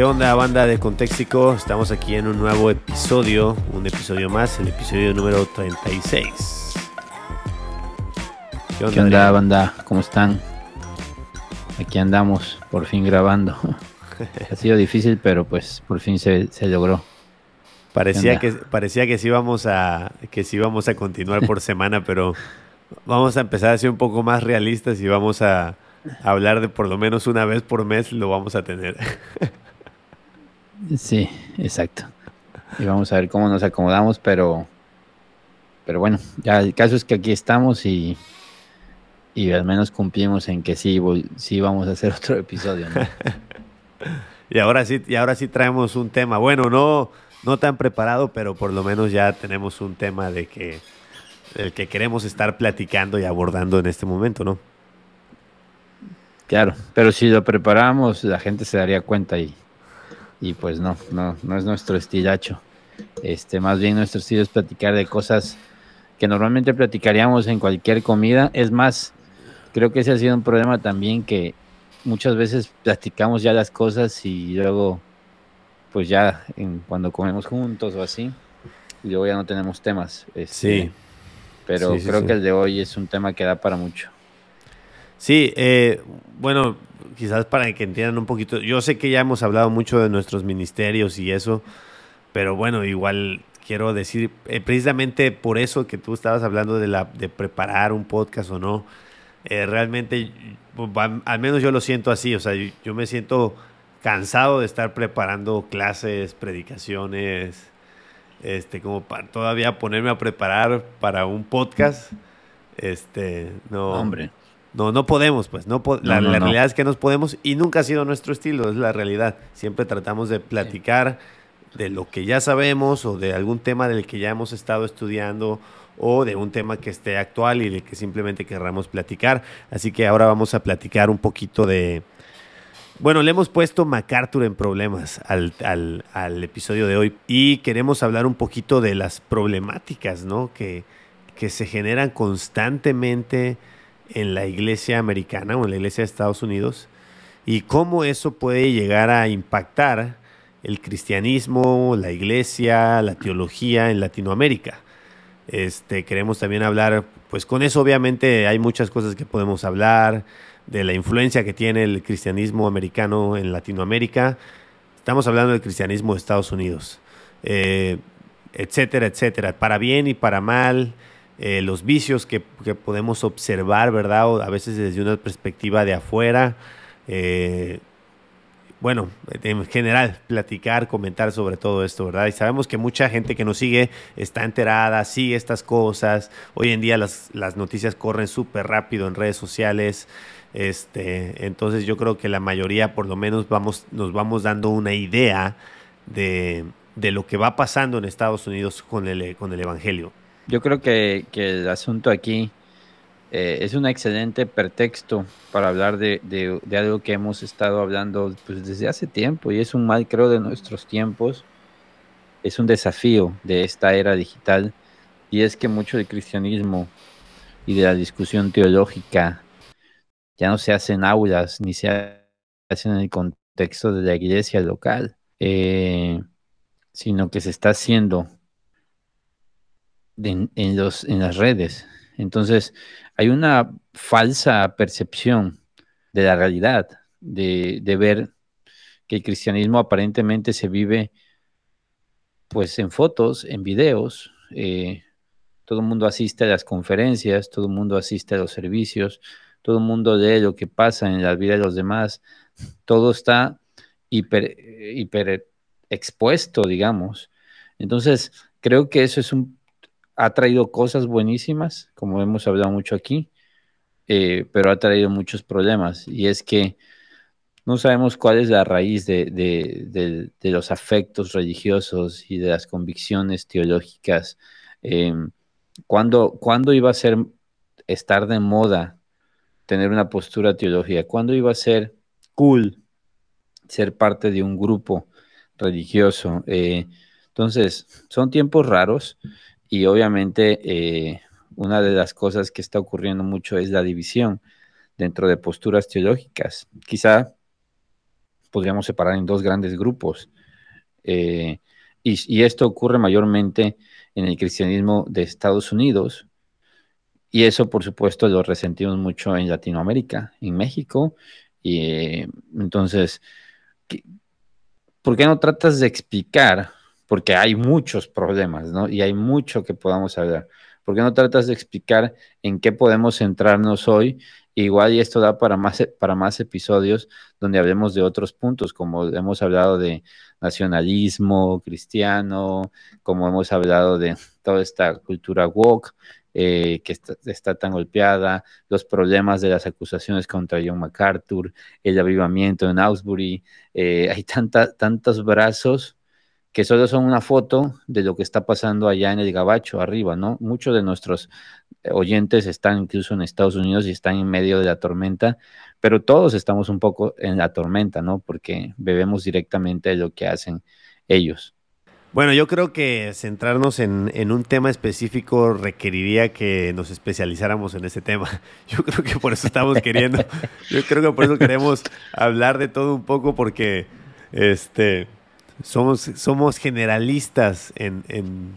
¿Qué onda, banda de Contextico? Estamos aquí en un nuevo episodio, un episodio más, el episodio número 36. ¿Qué onda, banda? ¿Cómo están? Aquí andamos, por fin grabando. ha sido difícil, pero pues por fin se, logró. Parecía que, parecía que sí íbamos a que sí íbamos a continuar por semana, pero vamos a empezar a ser un poco más realistas y vamos a, hablar de por lo menos una vez por mes lo vamos a tener. sí, exacto. Y vamos a ver cómo nos acomodamos, pero pero bueno, ya el caso es que aquí estamos y, y al menos cumplimos en que sí, sí vamos a hacer otro episodio. y ahora sí, y ahora sí traemos un tema. Bueno, no, no tan preparado, pero por lo menos ya tenemos un tema de que el que queremos estar platicando y abordando en este momento, ¿no? Claro, pero si lo preparamos, la gente se daría cuenta y, y pues no, no, no es nuestro estilacho. Este, más bien nuestro estilo es platicar de cosas que normalmente platicaríamos en cualquier comida. Es más, creo que ese ha sido un problema también que muchas veces platicamos ya las cosas y luego, pues ya en, cuando comemos juntos o así, y luego ya no tenemos temas. Este, sí pero creo que el de hoy es un tema que da para mucho. Sí, eh, bueno, quizás para que entiendan un poquito, yo sé que ya hemos hablado mucho de nuestros ministerios y eso, pero bueno, igual quiero decir, eh, precisamente por eso que tú estabas hablando de, la, de preparar un podcast o no, eh, realmente, al menos yo lo siento así, o sea, yo me siento cansado de estar preparando clases, predicaciones, este, como para todavía ponerme a preparar para un podcast. Este, no. Hombre. No, no podemos, pues. No, la, realidad es que no podemos y nunca ha sido nuestro estilo, es la realidad. Siempre tratamos de platicar de lo que ya sabemos o de algún tema del que ya hemos estado estudiando o de un tema que esté actual y de que simplemente querramos platicar. Así que ahora vamos a platicar un poquito de, bueno, le hemos puesto MacArthur en problemas al, episodio de hoy y queremos hablar un poquito de las problemáticas ¿no? que, que se generan constantemente en la iglesia americana o en la iglesia de Estados Unidos y cómo eso puede llegar a impactar el cristianismo, la iglesia, la teología en Latinoamérica. Este, queremos también hablar, pues con eso obviamente hay muchas cosas que podemos hablar, de la influencia que tiene el cristianismo americano en Latinoamérica. Estamos hablando del cristianismo de Estados Unidos, eh, etcétera, etcétera, para bien y para mal, eh, los vicios que, podemos observar, ¿verdad? a veces desde una perspectiva de afuera. Eh, bueno, en general, platicar, comentar sobre todo esto, ¿verdad? Y sabemos que mucha gente que nos sigue está enterada, sigue estas cosas. Hoy en día las, las noticias corren súper rápido en redes sociales. Este, entonces yo creo que la mayoría por lo menos vamos, nos vamos dando una idea de, lo que va pasando en Estados Unidos con el, con el Evangelio. Yo creo que, el asunto aquí eh, es un excelente pretexto para hablar de, algo que hemos estado hablando pues, desde hace tiempo y es un mal creo de nuestros tiempos, es un desafío de esta era digital y es que mucho del cristianismo y de la discusión teológica ya no se hacen aulas ni se hacen en el contexto de la iglesia local, eh, sino que se está haciendo en, las redes. Entonces, hay una falsa percepción de la realidad, de, ver que el cristianismo aparentemente se vive pues en fotos, en videos, eh, todo el mundo asiste a las conferencias, todo el mundo asiste a los servicios, todo el mundo lee lo que pasa en la vida de los demás, todo está hiper expuesto, digamos. Entonces, creo que eso es un, ha traído cosas buenísimas, como hemos hablado mucho aquí, eh, pero ha traído muchos problemas. Y es que no sabemos cuál es la raíz de, los afectos religiosos y de las convicciones teológicas. Eh, ¿cuándo, ¿Cuándo iba a ser estar de moda tener una postura teológica? ¿Cuándo iba a ser cool ser parte de un grupo religioso? Eh, entonces, son tiempos raros y obviamente eh, una de las cosas que está ocurriendo mucho es la división dentro de posturas teológicas. Quizá podríamos separar en dos grandes grupos. Eh, y, esto ocurre mayormente en el cristianismo de Estados Unidos. Y eso, por supuesto, lo resentimos mucho en Latinoamérica, en México. Y eh, entonces, ¿por qué no tratas de explicar? Porque hay muchos problemas, ¿no? Y hay mucho que podamos hablar. ¿Por qué no tratas de explicar en qué podemos centrarnos hoy Igual y esto da para más, para más episodios donde hablemos de otros puntos, como hemos hablado de nacionalismo cristiano, como hemos hablado de toda esta cultura woke eh, que está, tan golpeada, los problemas de las acusaciones contra John MacArthur, el avivamiento en Augsbury, eh, hay tanta, tantos brazos que solo son una foto de lo que está pasando allá en el Gabacho, arriba, ¿no? Muchos de nuestros oyentes están incluso en Estados Unidos y están en medio de la tormenta, pero todos estamos un poco en la tormenta, ¿no? Porque bebemos directamente de lo que hacen ellos. Bueno, yo creo que centrarnos en, en, un tema específico requeriría que nos especializáramos en ese tema. Yo creo que por eso estamos queriendo, yo creo que por eso queremos hablar de todo un poco porque este, somos, somos generalistas en, en,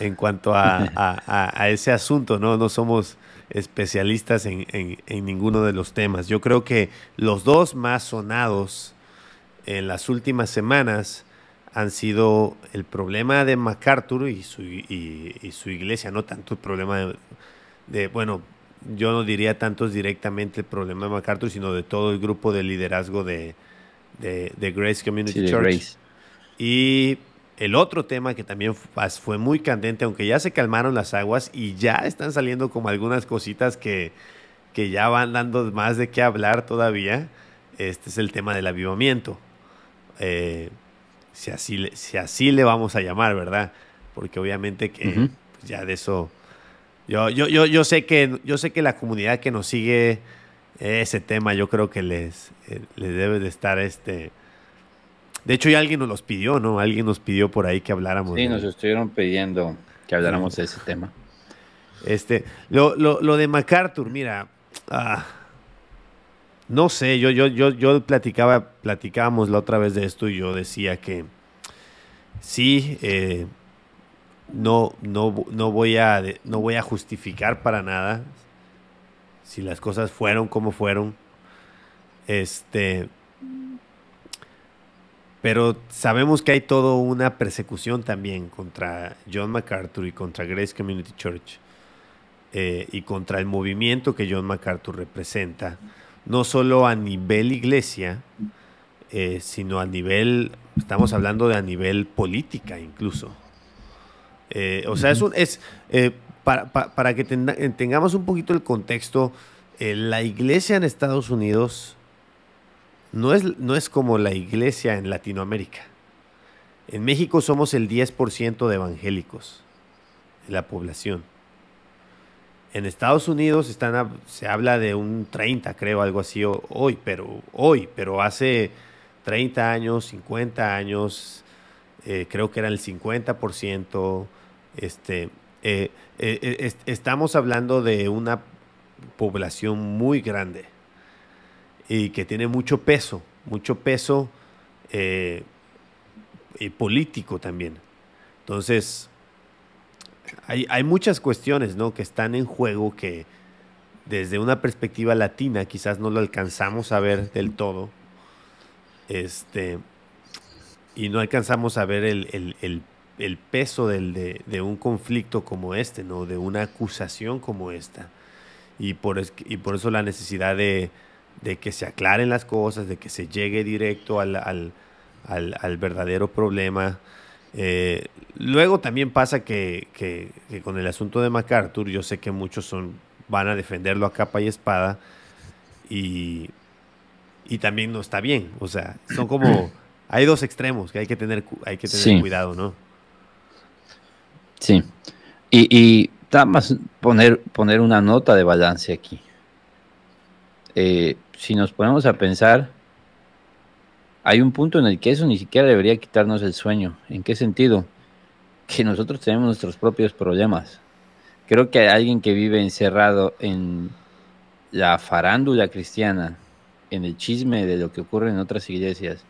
en cuanto a, a, ese asunto, ¿no? No somos especialistas en, en, ninguno de los temas. Yo creo que los dos más sonados en las últimas semanas han sido el problema de MacArthur y su, y, su iglesia, no tanto el problema de, bueno, yo no diría tanto directamente el problema de MacArthur, sino de todo el grupo de liderazgo de, de, Grace Community Church. Y el otro tema que también fue muy candente, aunque ya se calmaron las aguas y ya están saliendo como algunas cositas que, que ya van dando más de qué hablar todavía, este es el tema del avivamiento. Eh, si, así, si así le vamos a llamar, ¿verdad? Porque obviamente que pues, ya de eso... Yo, yo, yo, yo, sé que, yo sé que la comunidad que nos sigue ese tema, yo creo que les, eh, les debe de estar este, de hecho, ya alguien nos los pidió, ¿no? Alguien nos pidió por ahí que habláramos. Sí, nos estuvieron pidiendo que habláramos de ese tema. Este, lo, lo, de MacArthur, mira, ah, no sé, yo, yo, yo, yo platicaba, platicábamos la otra vez de esto y yo decía que sí, eh, no, no, no, voy a, no voy a justificar para nada si las cosas fueron como fueron. Este, pero sabemos que hay toda una persecución también contra John MacArthur y contra Grace Community Church eh, y contra el movimiento que John MacArthur representa, no solo a nivel iglesia, eh, sino a nivel, estamos hablando de a nivel política incluso. Eh, o sea, es, un, es para, para, que tengamos un poquito el contexto, la iglesia en Estados Unidos no es, no es como la iglesia en Latinoamérica. En México somos el 10% de evangélicos de la población. En Estados Unidos se habla de un 30, creo, algo así hoy, pero hoy, pero hace 30 años, 50 años, eh, creo que era el 50%. Este, eh, eh, estamos hablando de una población muy grande y que tiene mucho peso, mucho peso eh, y político también. Entonces, hay, hay, muchas cuestiones ¿no? que están en juego que desde una perspectiva latina quizás no lo alcanzamos a ver del todo. Este, y no alcanzamos a ver el, el, el, peso del, de, de, un conflicto como este, ¿no? de una acusación como esta. Y por, y por eso la necesidad de, de que se aclaren las cosas, de que se llegue directo al, al, al, verdadero problema. Eh, luego también pasa que, que, con el asunto de MacArthur, yo sé que muchos son, van a defenderlo a capa y espada y, y también no está bien. O sea, son como, hay dos extremos que hay que tener, hay que tener cuidado, ¿no? Sí. Y, y más poner, poner una nota de balance aquí. Eh, si nos ponemos a pensar, hay un punto en el que eso ni siquiera debería quitarnos el sueño. ¿En qué sentido? Que nosotros tenemos nuestros propios problemas. Creo que alguien que vive encerrado en la farándula cristiana en el chisme de lo que ocurre en otras iglesias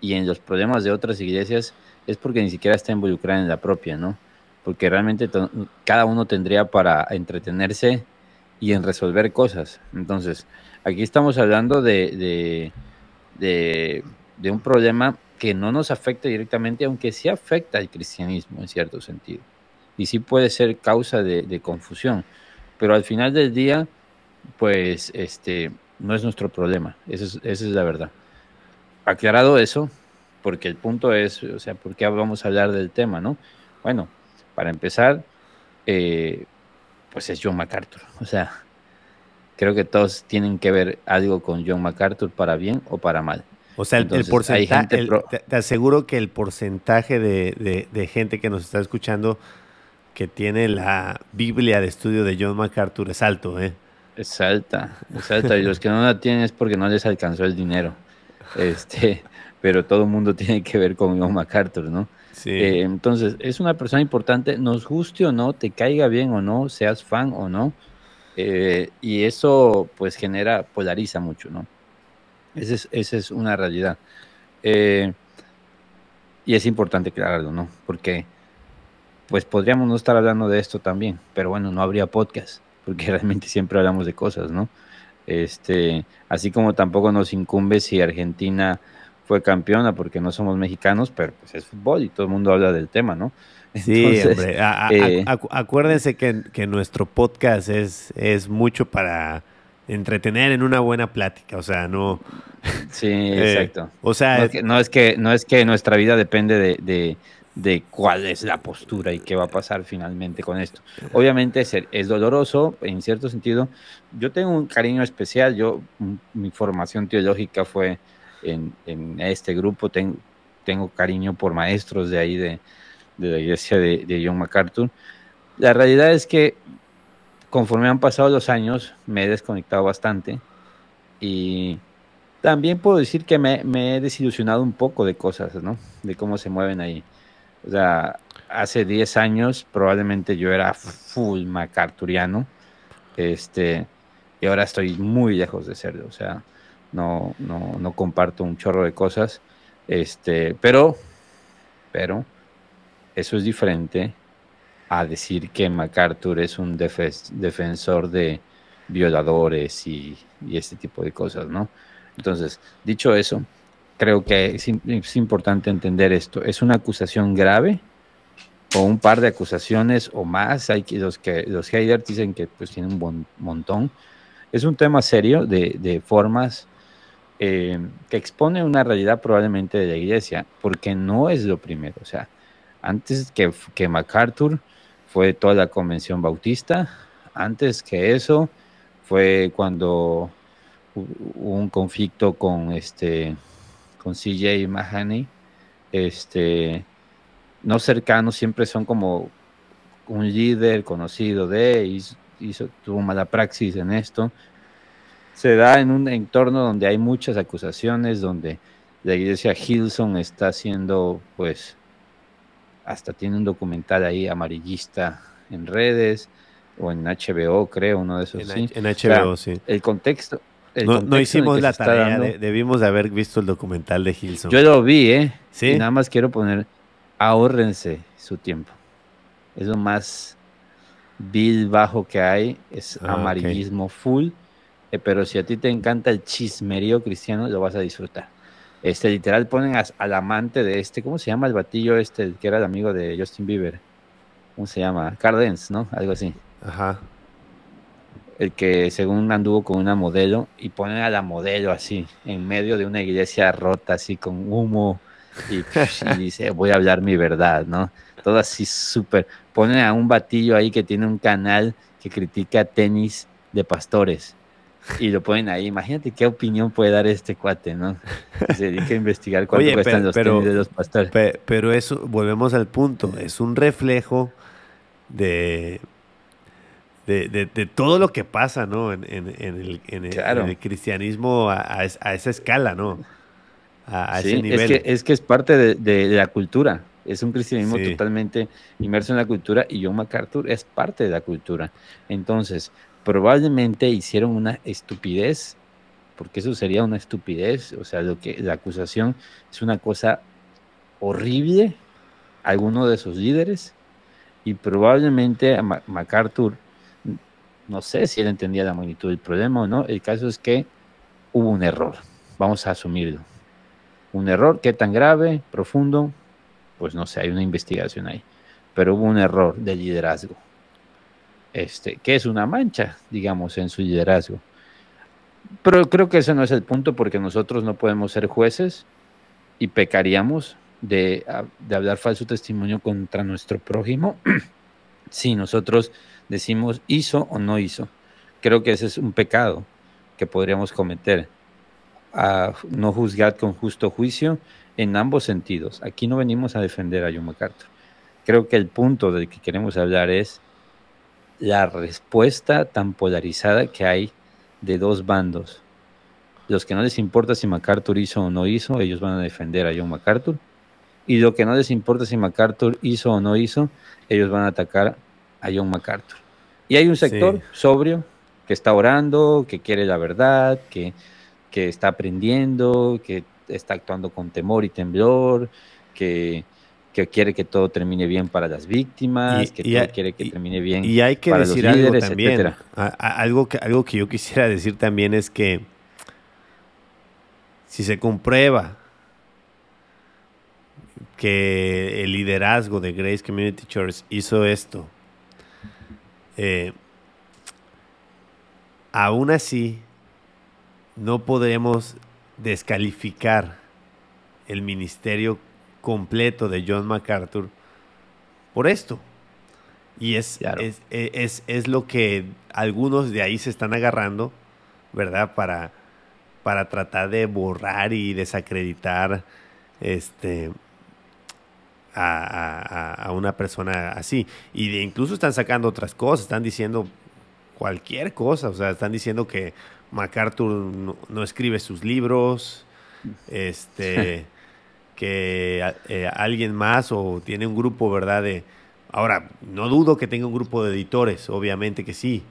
y en los problemas de otras iglesias es porque ni siquiera está involucrada en la propia, ¿no? Porque realmente cada uno tendría para entretenerse y en resolver cosas. Entonces, aquí estamos hablando de, de, de, un problema que no nos afecta directamente, aunque sí afecta al cristianismo en cierto sentido. Y sí puede ser causa de, confusión. Pero al final del día, pues, este, no es nuestro problema. Esa es, esa es la verdad. Aclarado eso, porque el punto es, o sea, ¿por qué vamos a hablar del tema, no? Bueno, para empezar, eh, pues es John MacArthur. O sea, creo que todos tienen que ver algo con John MacArthur para bien o para mal. O sea, el, porcentaje, te, aseguro que el porcentaje de, gente que nos está escuchando que tiene la Biblia de estudio de John MacArthur es alto, ¿eh? Es alta, es alta. y los que no la tienen es porque no les alcanzó el dinero. Este, pero todo el mundo tiene que ver con John MacArthur, ¿no? Sí. Eh, entonces, es una persona importante, nos guste o no, te caiga bien o no, seas fan o no, eh, y eso pues genera, polariza mucho, ¿no? Esa es, esa es una realidad. Eh, y es importante aclararlo, ¿no? Porque pues podríamos no estar hablando de esto también, pero bueno, no habría podcast, porque realmente siempre hablamos de cosas, ¿no? Este, así como tampoco nos incumbe si Argentina fue campeona porque no somos mexicanos, pero pues es fútbol y todo el mundo habla del tema, ¿no? Sí, hombre, eh, acuérdense que, nuestro podcast es, es mucho para entretener en una buena plática, o sea, no... Sí, eh, exacto. O sea... No es, que, no es que, nuestra vida depende de, de, cuál es la postura y qué va a pasar finalmente con esto. Obviamente es, es doloroso, en cierto sentido. Yo tengo un cariño especial, yo, mi formación teológica fue en, este grupo. Tengo, tengo cariño por maestros de ahí de, la iglesia de, John MacArthur. La realidad es que conforme han pasado los años me he desconectado bastante y también puedo decir que me, he desilusionado un poco de cosas, ¿no? De cómo se mueven ahí. O sea, hace 10 años probablemente yo era full MacArthuriano, este, y ahora estoy muy lejos de serlo. O sea, no, no, no comparto un chorro de cosas, este, pero, pero eso es diferente a decir que MacArthur es un defensor de violadores y, este tipo de cosas, ¿no? Entonces, dicho eso, creo que es, importante entender esto. ¿Es una acusación grave? o un par de acusaciones o más. Hay los que los haters dicen que pues tienen un montón. Es un tema serio de, de formas eh, que expone una realidad probablemente de la iglesia, porque no es lo primero. O sea, antes que, que MacArthur fue toda la convención bautista, antes que eso fue cuando hubo un conflicto con este con CJ Mahoney, este no cercanos siempre son como un líder conocido de hizo, tuvo mala praxis en esto. Se da en un entorno donde hay muchas acusaciones, donde la iglesia Hilson está haciendo, pues, hasta tiene un documental ahí amarillista en redes o en HBO, creo, uno de esos. En, sí. en HBO, sí. El contexto. no, hicimos la tarea, debimos de haber visto el documental de Hilson. Yo lo vi, ¿eh? Sí. Y nada más quiero poner, ahórrense su tiempo. Es lo más vil bajo que hay, es ah, amarillismo full eh, pero si a ti te encanta el chismerío cristiano, lo vas a disfrutar. Este, literal, ponen al amante de este, ¿cómo se llama el batillo este, que era el amigo de Justin Bieber? ¿Cómo se llama? Cardens, ¿no? Algo así. Ajá. El que según anduvo con una modelo y ponen a la modelo así, en medio de una iglesia rota, así con humo, y, y dice, voy a hablar mi verdad, ¿no? Todo así súper. Ponen a un batillo ahí que tiene un canal que critica tenis de pastores y lo ponen ahí. Imagínate qué opinión puede dar este cuate, ¿no? Se dedica a investigar cuánto cuestan los tenis de los pastores. pero eso, volvemos al punto, es un reflejo de, de, todo lo que pasa, ¿no? En, el, cristianismo a, esa escala, ¿no? A, ese nivel. Es que, es que es parte de, la cultura. Es un cristianismo totalmente inmerso en la cultura y John MacArthur es parte de la cultura. Entonces, probablemente hicieron una estupidez porque eso sería una estupidez, o sea, lo que la acusación es una cosa horrible, alguno de sus líderes, y probablemente a MacArthur, no sé si él entendía la magnitud del problema o no, el caso es que hubo un error, vamos a asumirlo. Un error, ¿qué tan grave, profundo? Pues no sé, hay una investigación ahí, pero hubo un error de liderazgo, este, que es una mancha, digamos, en su liderazgo. Pero creo que ese no es el punto porque nosotros no podemos ser jueces y pecaríamos de, de hablar falso testimonio contra nuestro prójimo si nosotros decimos hizo o no hizo. Creo que ese es un pecado que podríamos cometer. A no juzgar con justo juicio en ambos sentidos. Aquí no venimos a defender a John MacArthur. Creo que el punto del que queremos hablar es la respuesta tan polarizada que hay de dos bandos. Los que no les importa si MacArthur hizo o no hizo, ellos van a defender a John MacArthur. Y lo que no les importa si MacArthur hizo o no hizo, ellos van a atacar a John MacArthur. Y hay un sector sobrio que está orando, que quiere la verdad, que, que está aprendiendo, que está actuando con temor y temblor, que, que quiere que todo termine bien para las víctimas, que quiere que termine bien y hay que decir algo también, algo, que, algo que yo quisiera decir también es que si se comprueba que el liderazgo de Grace Community Church hizo esto, eh, aún así no podremos descalificar el ministerio completo de John MacArthur por esto. Y es, es, es, lo que algunos de ahí se están agarrando, ¿verdad? Para, para tratar de borrar y desacreditar este, a, una persona así. Y de, incluso están sacando otras cosas, están diciendo cualquier cosa, o sea, están diciendo que MacArthur no, no escribe sus libros, este... que eh, alguien más o tiene un grupo, ¿verdad? De, ahora, no dudo que tenga un grupo de editores, obviamente que sí,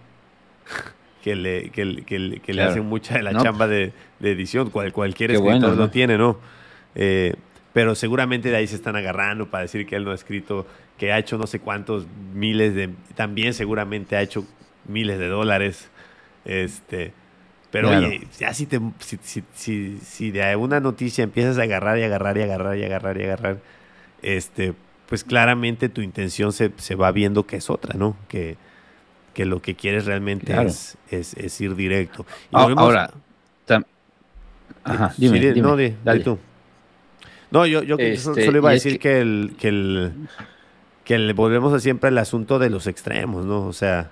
que le, que, que, le hacen mucha de la chamba de, edición, cual, cualquier escritor lo tiene, ¿no? Eh, pero seguramente de ahí se están agarrando para decir que él no ha escrito, que ha hecho no sé cuántos miles de, también seguramente ha hecho miles de dólares, este, pero oye, ya si, te, si, si, si, de una noticia empiezas a agarrar y agarrar y agarrar y agarrar y agarrar, este, pues claramente tu intención se, se va viendo que es otra, ¿no? Que, que lo que quieres realmente es, es, ir directo. ahora, Ajá, dime, no, tú. No, yo, yo este, solo iba a decir que, el, que, el, que le volvemos a siempre al asunto de los extremos, ¿no? O sea,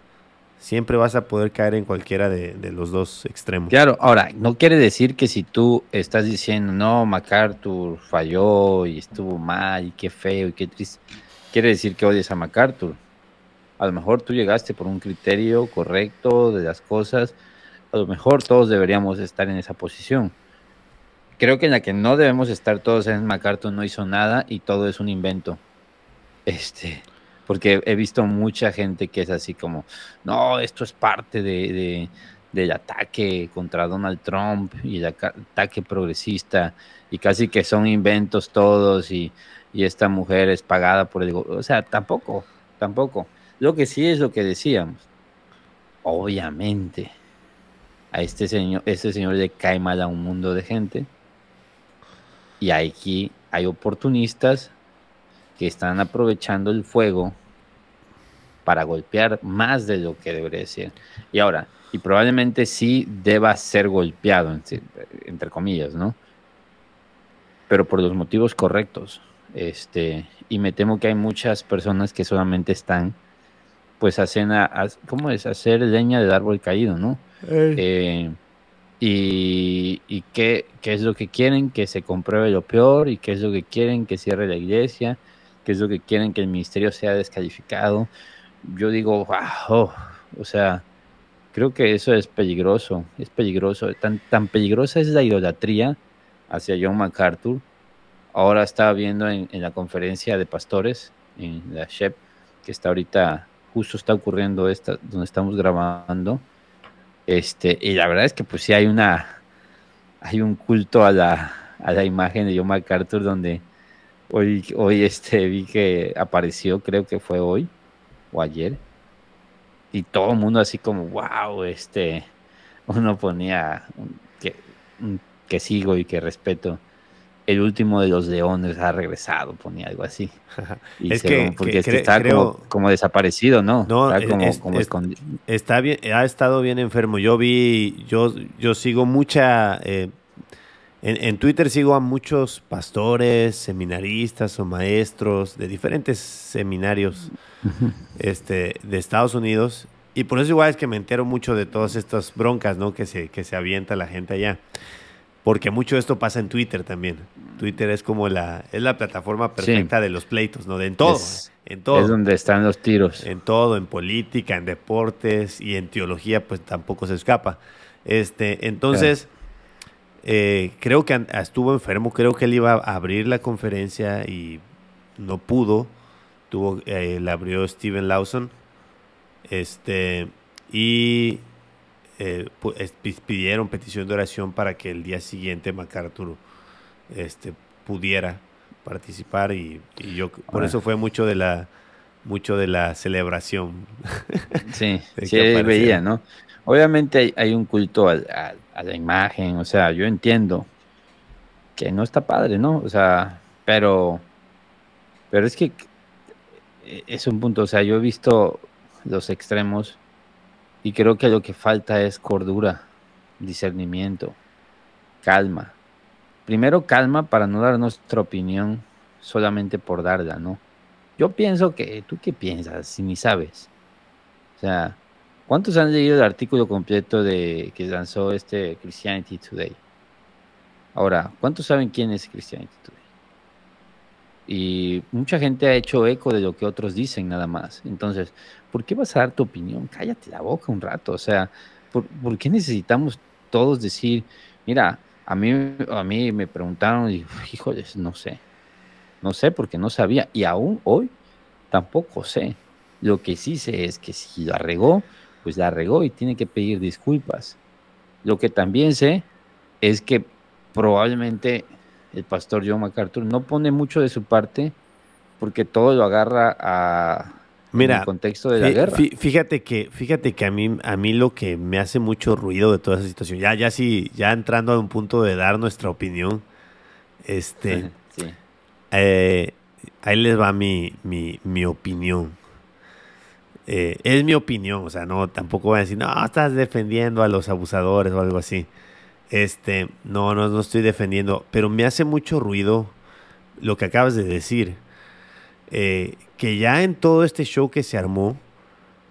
siempre vas a poder caer en cualquiera de, los dos extremos. Claro, ahora, no quiere decir que si tú estás diciendo, no, MacArthur falló y estuvo mal y qué feo y qué triste, quiere decir que odias a MacArthur. A lo mejor tú llegaste por un criterio correcto de las cosas, a lo mejor todos deberíamos estar en esa posición. Creo que en la que no debemos estar todos en MacArthur no hizo nada y todo es un invento. Este, porque he visto mucha gente que es así como, no, esto es parte de, del ataque contra Donald Trump y el ataque progresista y casi que son inventos todos y, y esta mujer es pagada por el... O sea, tampoco, tampoco. Lo que sí es lo que decíamos. Obviamente, a este señor, este señor le cae mal a un mundo de gente. Y aquí hay oportunistas que están aprovechando el fuego para golpear más de lo que debería ser. Y ahora, y probablemente sí deba ser golpeado, entre comillas, ¿no? Pero por los motivos correctos. Este, y me temo que hay muchas personas que solamente están, pues, hacen, a, ¿cómo es? Hacer leña del árbol caído, ¿no? Eh, y, y qué, qué, es lo que quieren, que se compruebe lo peor, y qué es lo que quieren, que cierre la iglesia, qué es lo que quieren, que el ministerio sea descalificado. Yo digo, wow, o sea, creo que eso es peligroso, es peligroso. Tan, tan peligrosa es la idolatría hacia John MacArthur. Ahora estaba viendo en, la conferencia de pastores, en la SHEP, que está ahorita, justo está ocurriendo esta, donde estamos grabando. Este, y la verdad es que pues sí hay una, hay un culto a la, a la imagen de John MacArthur donde hoy, hoy este, vi que apareció, creo que fue hoy o ayer, y todo el mundo así como, wow, este, uno ponía que, que sigo y que respeto el último de los leones ha regresado, ponía algo así. es que, porque está como, desaparecido, ¿no? No, está como, escondido. Está bien, ha estado bien enfermo. Yo vi, yo, yo sigo mucha, eh, en, Twitter sigo a muchos pastores, seminaristas o maestros de diferentes seminarios este, de Estados Unidos. Y por eso igual es que me entero mucho de todas estas broncas, ¿no? Que se, que se avienta la gente allá porque mucho de esto pasa en Twitter también. Twitter es como la, es la plataforma perfecta de los pleitos, ¿no? De en todo, es, en todo. Es donde están los tiros. En todo, en política, en deportes y en teología, pues tampoco se escapa. Este, entonces, eh, creo que estuvo enfermo, creo que él iba a abrir la conferencia y no pudo. Tuvo, eh, la abrió Steven Lawson. Este, y eh, pidieron petición de oración para que el día siguiente MacArthur este, pudiera participar y, yo por eso fue mucho de la mucho de la celebración. Sí, sí veía, ¿no? Obviamente hay, un culto a, la imagen, o sea, yo entiendo que no está padre, ¿no? O sea, pero, pero es que es un punto, o sea, yo he visto los extremos y creo que lo que falta es cordura, discernimiento, calma. Primero calma para no dar nuestra opinión solamente por darla, ¿no? Yo pienso que, ¿tú qué piensas si ni sabes? O sea, ¿cuántos han leído el artículo completo de que lanzó este Christianity Today? Ahora, ¿cuántos saben quién es Christianity Today? Y mucha gente ha hecho eco de lo que otros dicen nada más. Entonces, ¿por qué vas a dar tu opinión? Cállate la boca un rato. O sea, ¿por, qué necesitamos todos decir, mira, a mí, a mí me preguntaron y, híjoles, no sé. No sé porque no sabía. Y aún hoy tampoco sé. Lo que sí sé es que si la regó, pues la regó y tiene que pedir disculpas. Lo que también sé es que probablemente el pastor John MacArthur no pone mucho de su parte porque todo lo agarra a, Mira, contexto de la guerra. Fíjate que, fíjate que a mí, a mí lo que me hace mucho ruido de toda esa situación, ya, ya sí, ya entrando a un punto de dar nuestra opinión, este, eh, ahí les va mi, mi, opinión. Eh, es mi opinión, o sea, no, tampoco voy a decir, no, estás defendiendo a los abusadores o algo así. Este, no, no, no estoy defendiendo, pero me hace mucho ruido lo que acabas de decir. Eh, que ya en todo este show que se armó,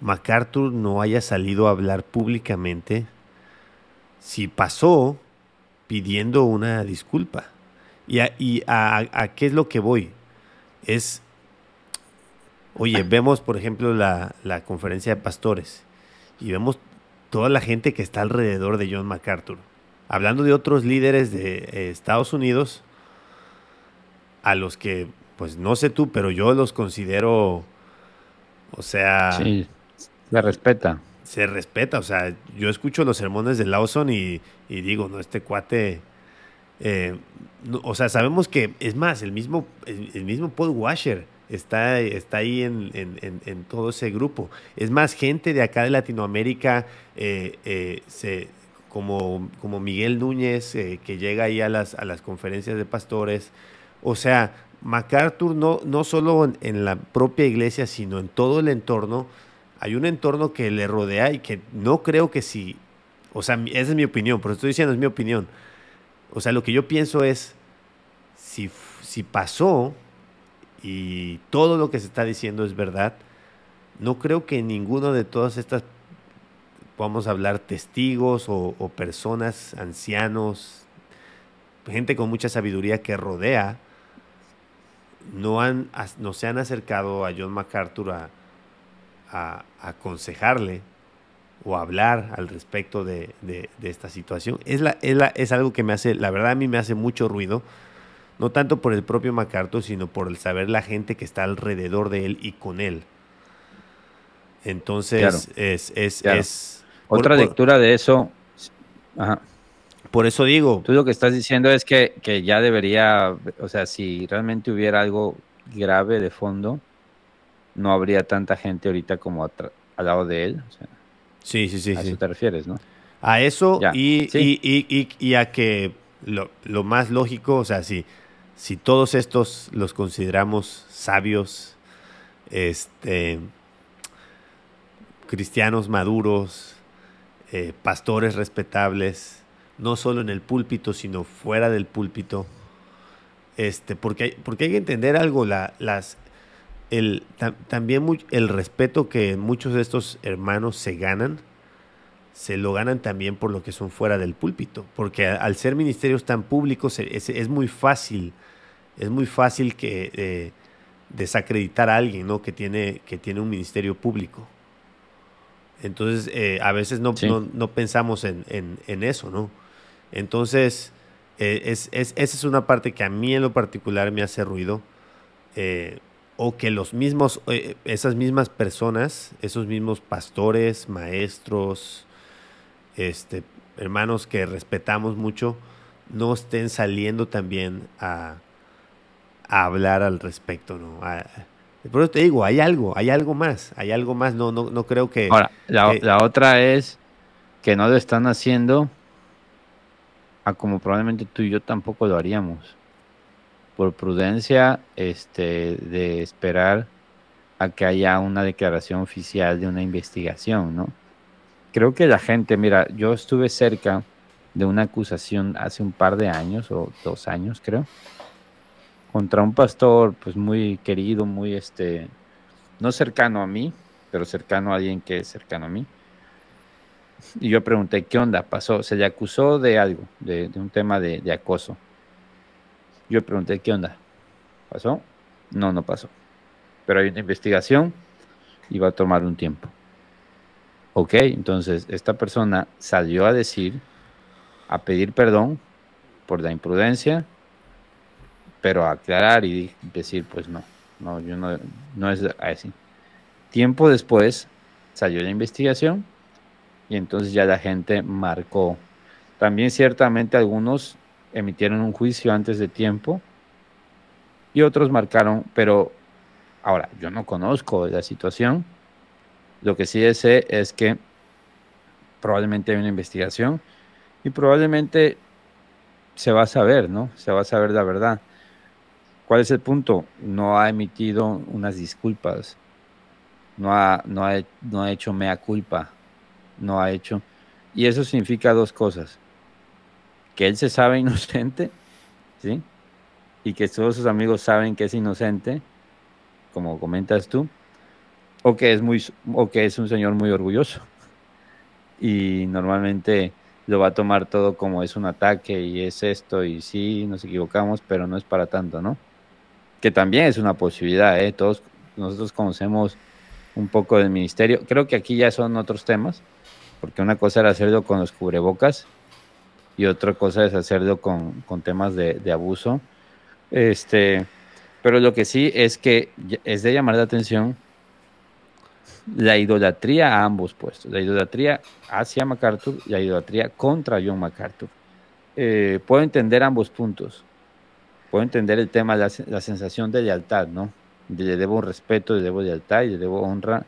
MacArthur no haya salido a hablar públicamente si pasó pidiendo una disculpa. ¿Y a, qué es lo que voy? Es, oye, vemos por ejemplo la, la conferencia de pastores y vemos toda la gente que está alrededor de John MacArthur. Hablando de otros líderes de eh, Estados Unidos, a los que pues no sé tú, pero yo los considero, o sea... Sí, se respeta. Se respeta, o sea, yo escucho los sermones de Lawson y, digo, no, este cuate... Eh, o sea, sabemos que, es más, el mismo, el, mismo Paul Washer está, está ahí en, todo ese grupo. Es más, gente de acá de Latinoamérica, eh, eh, se, como, como Miguel Núñez, que llega ahí a las, a las conferencias de pastores. O sea, MacArthur no, no solo en, la propia iglesia, sino en todo el entorno, hay un entorno que le rodea y que no creo que si, o sea, esa es mi opinión, pero estoy diciendo es mi opinión. O sea, lo que yo pienso es, si, si pasó y todo lo que se está diciendo es verdad, no creo que ninguno de todas estas, vamos a hablar, testigos o, personas, ancianos, gente con mucha sabiduría que rodea, no, han, no se han acercado a John MacArthur a, aconsejarle o hablar al respecto de, esta situación. Es, la, es, algo que me hace, la verdad a mí me hace mucho ruido, no tanto por el propio MacArthur, sino por el saber la gente que está alrededor de él y con él. Entonces, es... es, Otra lectura de eso... Por eso digo. Tú lo que estás diciendo es que, que ya debería, o sea, si realmente hubiera algo grave de fondo, no habría tanta gente ahorita como al lado de él. sí, sí, sí. A eso te refieres, ¿no? A eso y, y, y, a que lo, lo, más lógico, o sea, si, si todos estos los consideramos sabios, este, cristianos maduros, eh, pastores respetables, no solo en el púlpito, sino fuera del púlpito, este, porque, hay, porque hay que entender algo, la, las, el, también el respeto que muchos de estos hermanos se ganan, se lo ganan también por lo que son fuera del púlpito, porque al ser ministerios tan públicos es, es muy fácil, es muy fácil que eh, desacreditar a alguien ¿no? que, tiene, que tiene un ministerio público. Entonces, eh, a veces no, no, pensamos en, en, eso, ¿no? Entonces, eh, es, es, esa es una parte que a mí en lo particular me hace ruido. O que los mismos, esas mismas personas, esos mismos pastores, maestros, este, hermanos que respetamos mucho, no estén saliendo también a, hablar al respecto, ¿no? por eso te digo, hay algo, hay algo más, hay algo más, no, no, no creo que... Ahora, la, la otra es que no lo están haciendo a como probablemente tú y yo tampoco lo haríamos por prudencia este, de esperar a que haya una declaración oficial de una investigación, ¿no? Creo que la gente, mira, yo estuve cerca de una acusación hace un par de años o dos años, creo, contra un pastor, pues muy querido, muy este, no cercano a mí, pero cercano a alguien que es cercano a mí. Y yo pregunté, ¿qué onda pasó? Se le acusó de algo, de, un tema de, de acoso. Yo pregunté, ¿qué onda? ¿Pasó? No, no pasó. Pero hay una investigación y va a tomar un tiempo. Ok, entonces esta persona salió a decir, a pedir perdón por la imprudencia, pero aclarar y decir, pues no, no, yo no, no es así. Tiempo después salió la investigación y entonces ya la gente marcó. También ciertamente algunos emitieron un juicio antes de tiempo y otros marcaron, pero ahora yo no conozco la situación. Lo que sí sé es que probablemente hay una investigación y probablemente se va a saber, ¿no? Se va a saber la verdad. ¿Cuál es el punto? No ha emitido unas disculpas, no ha, no ha, no ha hecho mea culpa, no ha hecho... Y eso significa dos cosas que él se sabe inocente, ¿sí? Y que todos sus amigos saben que es inocente, como comentas tú, o que es, muy, o que es un señor muy orgulloso. Y normalmente lo va a tomar todo como es un ataque y es esto y sí, nos equivocamos, pero no es para tanto, ¿no? Que también es una posibilidad, ¿eh? Todos nosotros conocemos un poco del ministerio. Creo que aquí ya son otros temas, porque una cosa era hacerlo con los cubrebocas y otra cosa es hacerlo con, temas de, abuso. Este, pero lo que sí es que es de llamar la atención la idolatría a ambos puestos, la idolatría hacia MacArthur y la idolatría contra John MacArthur. Eh, puedo entender ambos puntos. Puedo entender el tema, la, la sensación de lealtad, ¿no? le debo respeto, le debo lealtad y le debo honra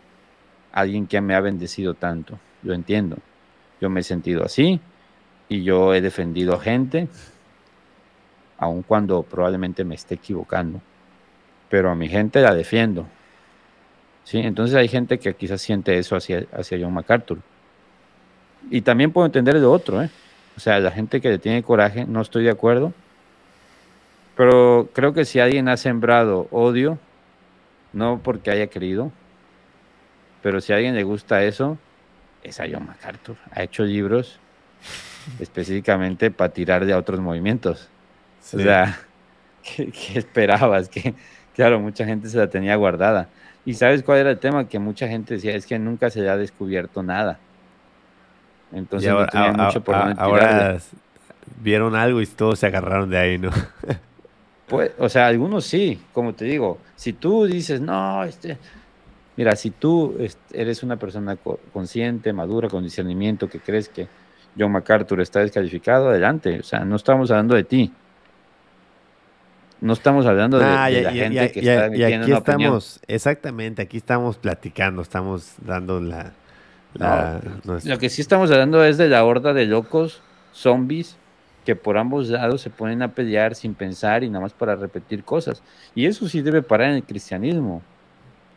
a alguien que me ha bendecido tanto. Lo entiendo. Yo me he sentido así, y yo he defendido gente, aun cuando probablemente me esté equivocando, pero a mi gente la defiendo. ¿Sí? Entonces hay gente que quizás siente eso hacia, hacia John MacArthur. Y también puedo entender lo otro, ¿eh? O sea, la gente que le tiene coraje, no estoy de acuerdo, pero creo que si alguien ha sembrado odio, no porque haya querido, pero si a alguien le gusta eso, es a John MacArthur. Ha hecho libros específicamente para tirar de otros movimientos. O sea, ¿qué, esperabas? Que, claro, mucha gente se la tenía guardada. ¿Y sabes cuál era el tema? Que mucha gente decía, es que nunca se le ha descubierto nada. Entonces ahora, no tenía mucho por Ahora vieron algo y todos se agarraron de ahí, ¿no? pues, o sea, algunos sí, como te digo, si tú dices, no, este, mira, si tú eres una persona consciente, madura, con discernimiento, que crees que John MacArthur está descalificado, adelante. O sea, no estamos hablando de ti. No estamos hablando de, la gente que está y aquí estamos, exactamente, aquí estamos platicando, estamos dando la... lo que sí estamos hablando es de la horda de locos, zombies, que por ambos lados se ponen a pelear sin pensar y nada más para repetir cosas. Y eso sí debe parar en el cristianismo,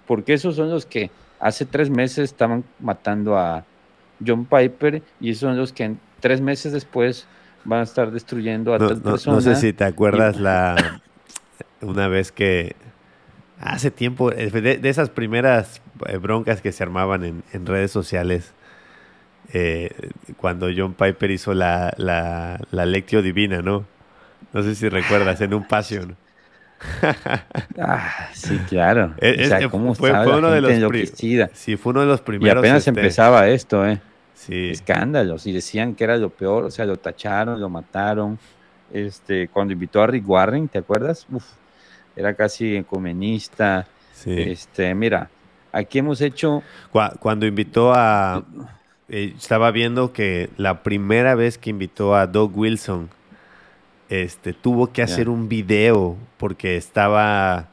porque esos son los que hace tres meses estaban matando a John Piper y esos son los que tres meses después van a estar destruyendo a no, tal persona. No sé si te acuerdas la una vez que hace tiempo, eh, de, esas primeras eh, broncas que se armaban en, redes sociales, eh, cuando John Piper hizo la, la, lectio divina, ¿no? No sé si recuerdas, en un Passion. ah, sí, claro. fue, uno de los sí, fue uno de los primeros. Y apenas este, empezaba esto, ¿eh? Sí. Escándalos. Y decían que era lo peor, o sea, lo tacharon, lo mataron. Este, cuando invitó a Rick Warren, ¿te acuerdas? Uf, era casi ecumenista. Este, mira, aquí hemos hecho. Cuando invitó a. Eh, estaba viendo que la primera vez que invitó a Doug Wilson, este, tuvo que hacer un video porque estaba.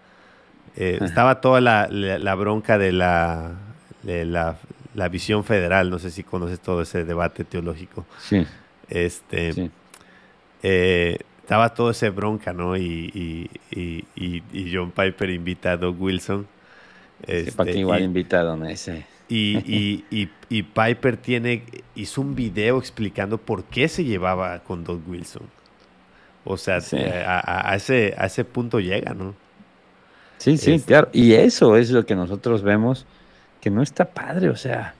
Eh, estaba toda la, bronca de la, la, visión federal. No sé si conoces todo ese debate teológico. Sí. Este. Sí. Eh, estaba todo ese bronca, ¿no? Y, John Piper invita a Doug Wilson. Este, para que igual invita a ese. Y, y, Piper tiene, hizo un video explicando por qué se llevaba con Doug Wilson. O sea, a, ese, a ese punto llega, ¿no? Sí, sí, este claro. Y eso es lo que nosotros vemos, que no está padre, o sea,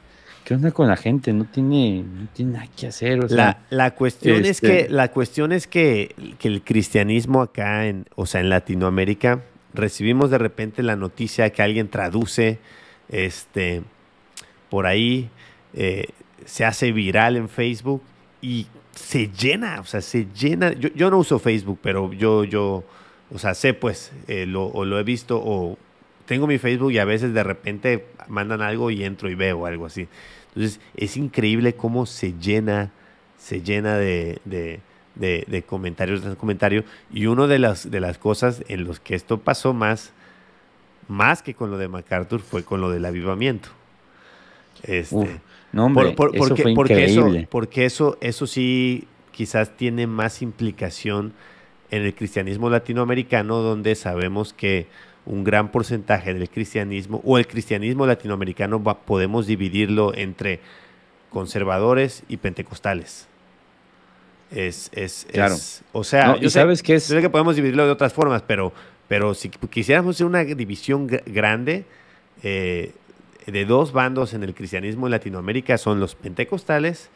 ¿Qué onda con la gente? No tiene, no tiene nada que hacer. la, cuestión es que, este la cuestión es que, el cristianismo acá, en, o sea, en Latinoamérica, recibimos de repente la noticia que alguien traduce este, por ahí, eh, se hace viral en Facebook y se llena, o sea, se llena. Yo, no uso Facebook, pero yo, yo, o sea, sé pues, eh, lo, o lo he visto, o tengo mi Facebook y a veces de repente mandan algo y entro y veo algo así. Entonces, es increíble cómo se llena, se llena de, de, de, comentarios tras comentario. Y una de las, de las cosas en las que esto pasó más, más que con lo de MacArthur, fue con lo del avivamiento. Este, no, hombre, porque, eso fue porque, eso, porque eso, eso sí quizás tiene más implicación en el cristianismo latinoamericano, donde sabemos que un gran porcentaje del cristianismo o el cristianismo latinoamericano podemos dividirlo entre conservadores y pentecostales. Es, es, claro. o sea, yo sabes que es... sé que podemos dividirlo de otras formas, pero, pero si quisiéramos hacer una división grande eh, de dos bandos en el cristianismo en Latinoamérica son los pentecostales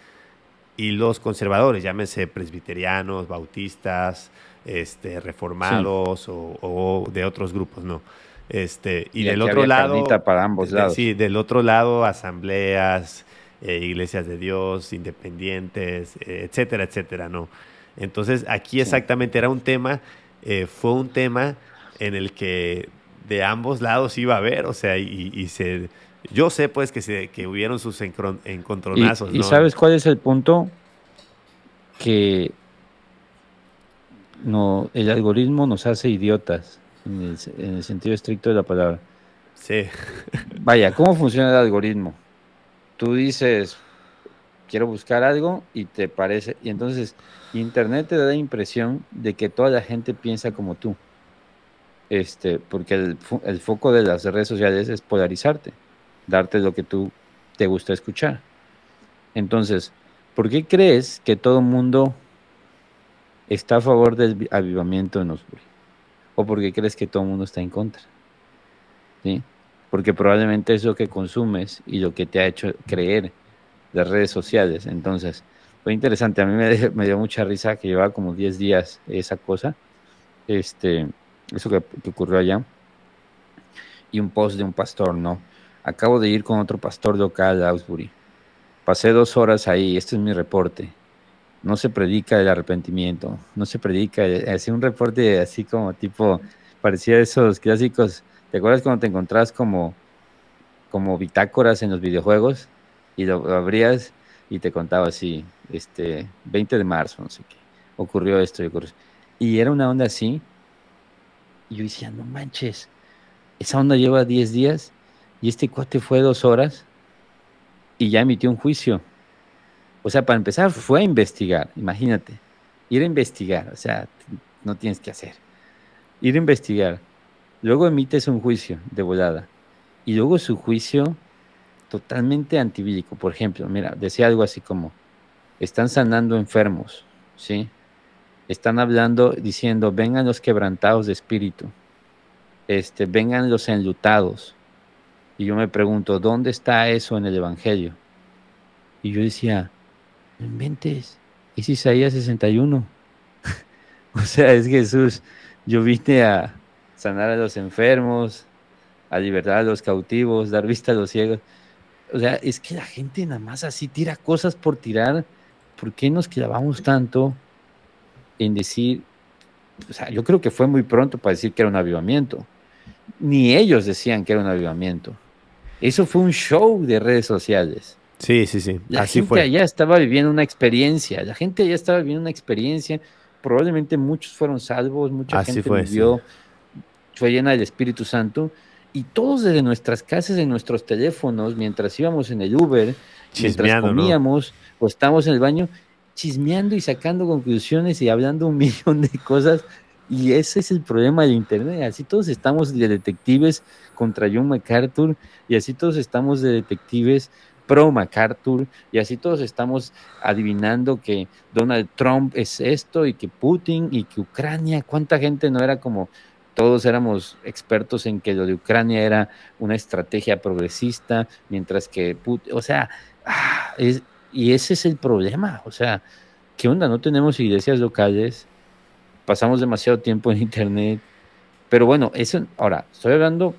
y los conservadores, llámense presbiterianos, bautistas, este, reformados o, de otros grupos, ¿no? Este, y, del otro lado, para ambos lados. sí, del otro lado, asambleas, eh, iglesias de Dios, independientes, eh, etcétera, etcétera, ¿no? Entonces, aquí exactamente era un tema, eh, fue un tema en el que de ambos lados iba a haber, o sea, y, se, yo sé pues que, se, que hubieron sus encontronazos. ¿Y sabes cuál es el punto? Que no, el algoritmo nos hace idiotas, en el, sentido estricto de la palabra. Sí. Vaya, ¿cómo funciona el algoritmo? Tú dices, quiero buscar algo y te parece, y entonces Internet te da la impresión de que toda la gente piensa como tú. Este, porque el, el foco de las redes sociales es polarizarte, darte lo que tú te gusta escuchar. Entonces, ¿por qué crees que todo mundo está a favor del avivamiento en Osbury? ¿O porque crees que todo el mundo está en contra? ¿Sí? Porque probablemente es lo que consumes y lo que te ha hecho creer las redes sociales. Entonces, fue interesante. A mí me, dio mucha risa que llevaba como 10 días esa cosa. Este, eso que, ocurrió allá. Y un post de un pastor, ¿no? Acabo de ir con otro pastor local a Ausbury. Pasé dos horas ahí, este es mi reporte no se predica el arrepentimiento, no se predica, así un reporte así como tipo, parecía esos clásicos, ¿te acuerdas cuando te encontrás como, como bitácoras en los videojuegos y lo, abrías y te contaba así, este, 20 de marzo, no sé qué, ocurrió esto y ocurrió Y era una onda así, y yo decía, no manches, esa onda lleva 10 días y este cuate fue dos horas y ya emitió un juicio. O sea, para empezar fue a investigar, imagínate, ir a investigar, o sea, no tienes que hacer. Ir a investigar. Luego emites un juicio de volada. Y luego su juicio totalmente antibílico. Por ejemplo, mira, decía algo así como, están sanando enfermos, ¿sí? Están hablando, diciendo, vengan los quebrantados de espíritu, este, vengan los enlutados. Y yo me pregunto, ¿dónde está eso en el Evangelio? Y yo decía, inventes, es Isaías 61. o sea, es Jesús. Yo vine a sanar a los enfermos, a libertar a los cautivos, dar vista a los ciegos. O sea, es que la gente nada más así tira cosas por tirar. ¿Por qué nos clavamos tanto en decir, o sea, yo creo que fue muy pronto para decir que era un avivamiento. Ni ellos decían que era un avivamiento. Eso fue un show de redes sociales. Sí, sí, sí. La Así gente fue. allá estaba viviendo una experiencia. La gente allá estaba viviendo una experiencia. Probablemente muchos fueron salvos, mucha gente vivió, fue llena del Espíritu Santo y todos desde nuestras casas, en nuestros teléfonos, mientras íbamos en el Uber, mientras comíamos o estábamos en el baño, chismeando y sacando conclusiones y hablando un millón de cosas. Y ese es el problema de Internet. Así todos estamos de detectives contra John MacArthur y así todos estamos de detectives pro MacArthur y así todos estamos adivinando que Donald Trump es esto y que Putin y que Ucrania, cuánta gente no era como todos éramos expertos en que lo de Ucrania era una estrategia progresista, mientras que, o sea, ah, y ese es el problema, o sea, ¿qué onda? No tenemos iglesias locales, pasamos demasiado tiempo en Internet, pero bueno, eso, ahora, estoy hablando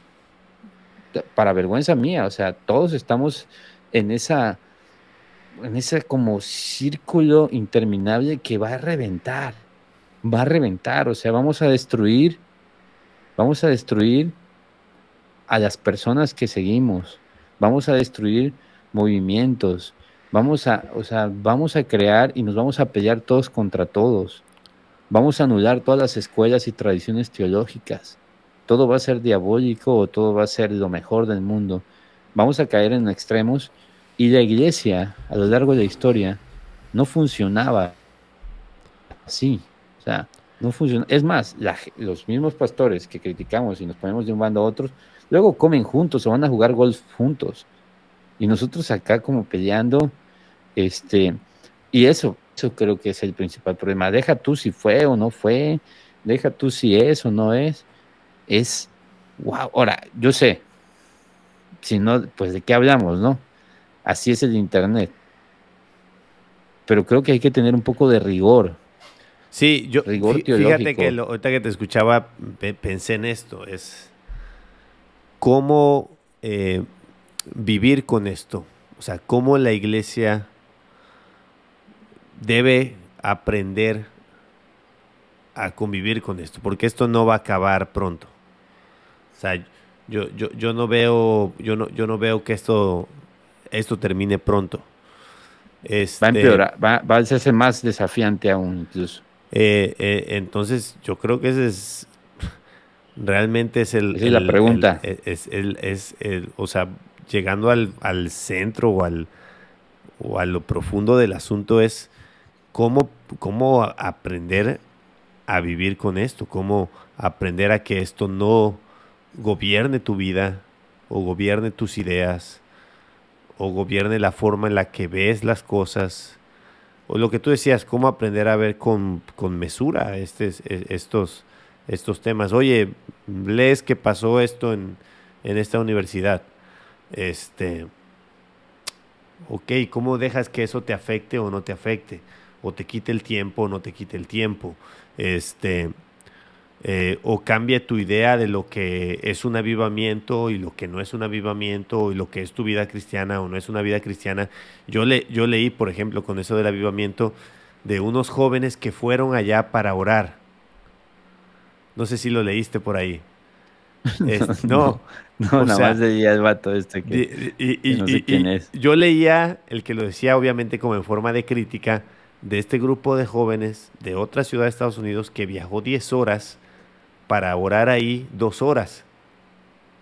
para vergüenza mía, o sea, todos estamos en esa, en ese como círculo interminable que va a reventar, va a reventar, o sea, vamos a destruir Vamos a destruir a las personas que seguimos. Vamos a destruir movimientos. Vamos a, o sea, vamos a crear y nos vamos a pelear todos contra todos. Vamos a anular todas las escuelas y tradiciones teológicas. Todo va a ser diabólico o todo va a ser lo mejor del mundo. Vamos a caer en extremos y la iglesia a lo largo de la historia no funcionaba así. O sea, no funciona. Es más, los mismos pastores que criticamos y nos ponemos de un bando a otros, luego comen juntos o van a jugar golf juntos. Y nosotros acá como peleando, este, y eso, eso creo que es el principal problema. Deja tú si fue o no fue, deja tú si es o no es. Es, wow, ahora, yo sé, si no, pues de qué hablamos, ¿no? Así es el Internet. Pero creo que hay que tener un poco de rigor Sí, yo fíjate que ahorita que te escuchaba pensé en esto, es cómo eh, vivir con esto, o sea, cómo la iglesia debe aprender a convivir con esto, porque esto no va a acabar pronto. O sea, yo, yo, yo no veo, yo no, yo no veo que esto, esto termine pronto. va a este empeorar, va, va a hacerse más desafiante aún incluso. Eh, eh, entonces, yo creo que ese es realmente es el... es la pregunta. es, el, es el, o sea, llegando al, al, centro o al o a lo profundo del asunto es cómo, cómo aprender a vivir con esto, cómo aprender a que esto no gobierne tu vida o gobierne tus ideas o gobierne la forma en la que ves las cosas o lo que tú decías, cómo aprender a ver con, mesura este, estos, estos temas. Oye, lees que pasó esto en, esta universidad. Este, ok, ¿cómo dejas que eso te afecte o no te afecte? O te quite el tiempo o no te quite el tiempo. Este, eh, o cambia tu idea de lo que es un avivamiento y lo que no es un avivamiento y lo que es tu vida cristiana o no es una vida cristiana. Yo, le, yo leí, por ejemplo, con eso del avivamiento, de unos jóvenes que fueron allá para orar. No sé si lo leíste por ahí. no, no, nada más leía el vato este que, y, no sé quién es. Yo leía el que lo decía obviamente como en forma de crítica de este grupo de jóvenes de otra ciudad de Estados Unidos que viajó 10 horas para orar ahí dos horas.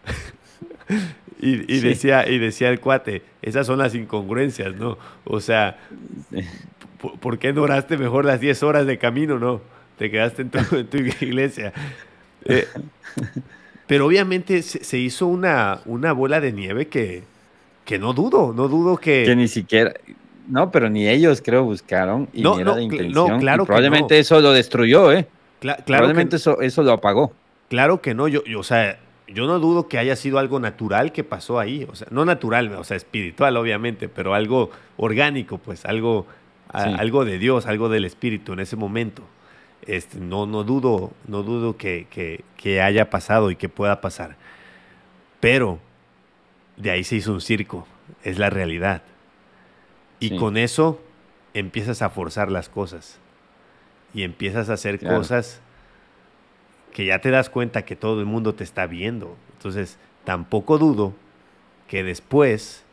y, decía, y decía el cuate, esas son las incongruencias, ¿no? O sea, ¿por, qué no oraste mejor las 10 horas de camino, no? Te quedaste en tu, iglesia. Eh, pero obviamente se, hizo una, una bola de nieve que, que no dudo, no dudo que... Que ni siquiera... No, pero ni ellos creo buscaron y no, era de intención. claro probablemente eso lo destruyó, ¿eh? Probablemente eso, eso lo apagó. Claro que no, yo, yo, o sea, yo no dudo que haya sido algo natural que pasó ahí, o sea, no natural, o sea, espiritual obviamente, pero algo orgánico, pues, algo, algo de Dios, algo del Espíritu en ese momento. Este, no, no dudo, no dudo que, haya pasado y que pueda pasar. Pero de ahí se hizo un circo, es la realidad. Y con eso empiezas a forzar las cosas. Y empiezas a hacer cosas que ya te das cuenta que todo el mundo te está viendo. Entonces, tampoco dudo que después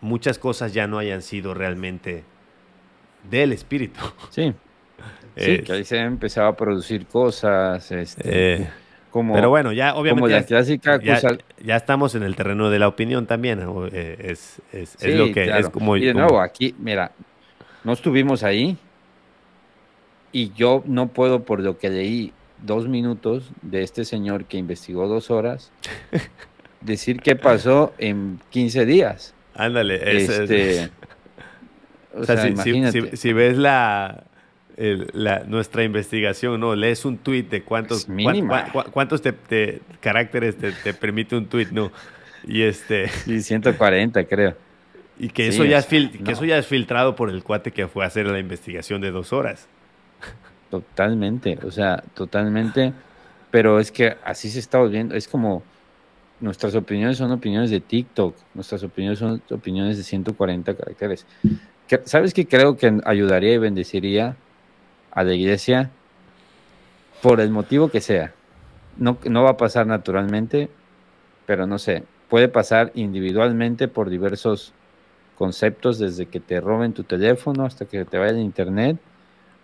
muchas cosas ya no hayan sido realmente del espíritu. Sí. Sí, que ahí se empezaba a producir cosas, este, eh, como, pero bueno, ya obviamente ya, estamos en el terreno de la opinión también, eh, es, es, lo que es como... Y de nuevo, aquí, mira, no estuvimos ahí y yo no puedo, por lo que leí dos minutos de este señor que investigó dos horas, decir qué pasó en 15 días. Ándale, este, o, sea, si ves la la, nuestra investigación, ¿no? Lees un tweet de cuántos, cuántos te, caracteres te, permite un tweet, ¿no? Y este... Y 140, creo. Y que, eso ya es que eso ya es filtrado por el cuate que fue a hacer la investigación de dos horas. Totalmente, o sea, totalmente. Pero es que así se está volviendo. Es como nuestras opiniones son opiniones de TikTok, nuestras opiniones son opiniones de 140 caracteres. ¿Sabes qué creo que ayudaría y bendeciría a la iglesia por el motivo que sea. No, no va a pasar naturalmente, pero no sé, puede pasar individualmente por diversos conceptos, desde que te roben tu teléfono hasta que te vaya el internet,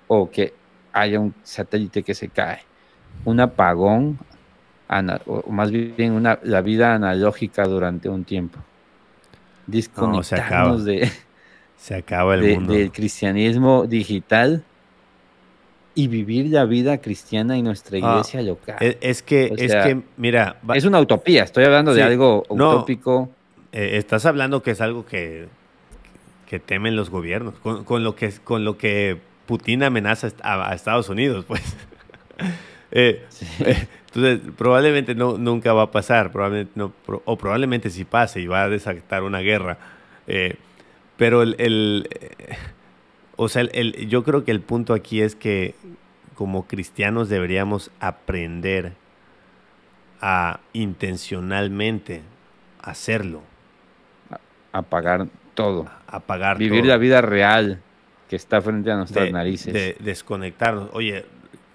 o que haya un satélite que se cae, un apagón, o más bien una, la vida analógica durante un tiempo. Disconectarnos de, se acaba el mundo. del cristianismo digital y vivir la vida cristiana en nuestra ah, iglesia local. Es, que, es que, mira. es una utopía, estoy hablando de algo utópico. Eh, estás hablando que es algo que, que temen los gobiernos, con, lo que, con lo que Putin amenaza a, Estados Unidos, pues. Eh, eh, entonces, probablemente no, nunca va a pasar, probablemente no, o probablemente sí pase y va a desatar una guerra. pero el o sea, el, yo creo que el punto aquí es que como cristianos deberíamos aprender a intencionalmente hacerlo. Apagar todo. Apagar Vivir la vida real que está frente a nuestras narices. De desconectarnos. Oye,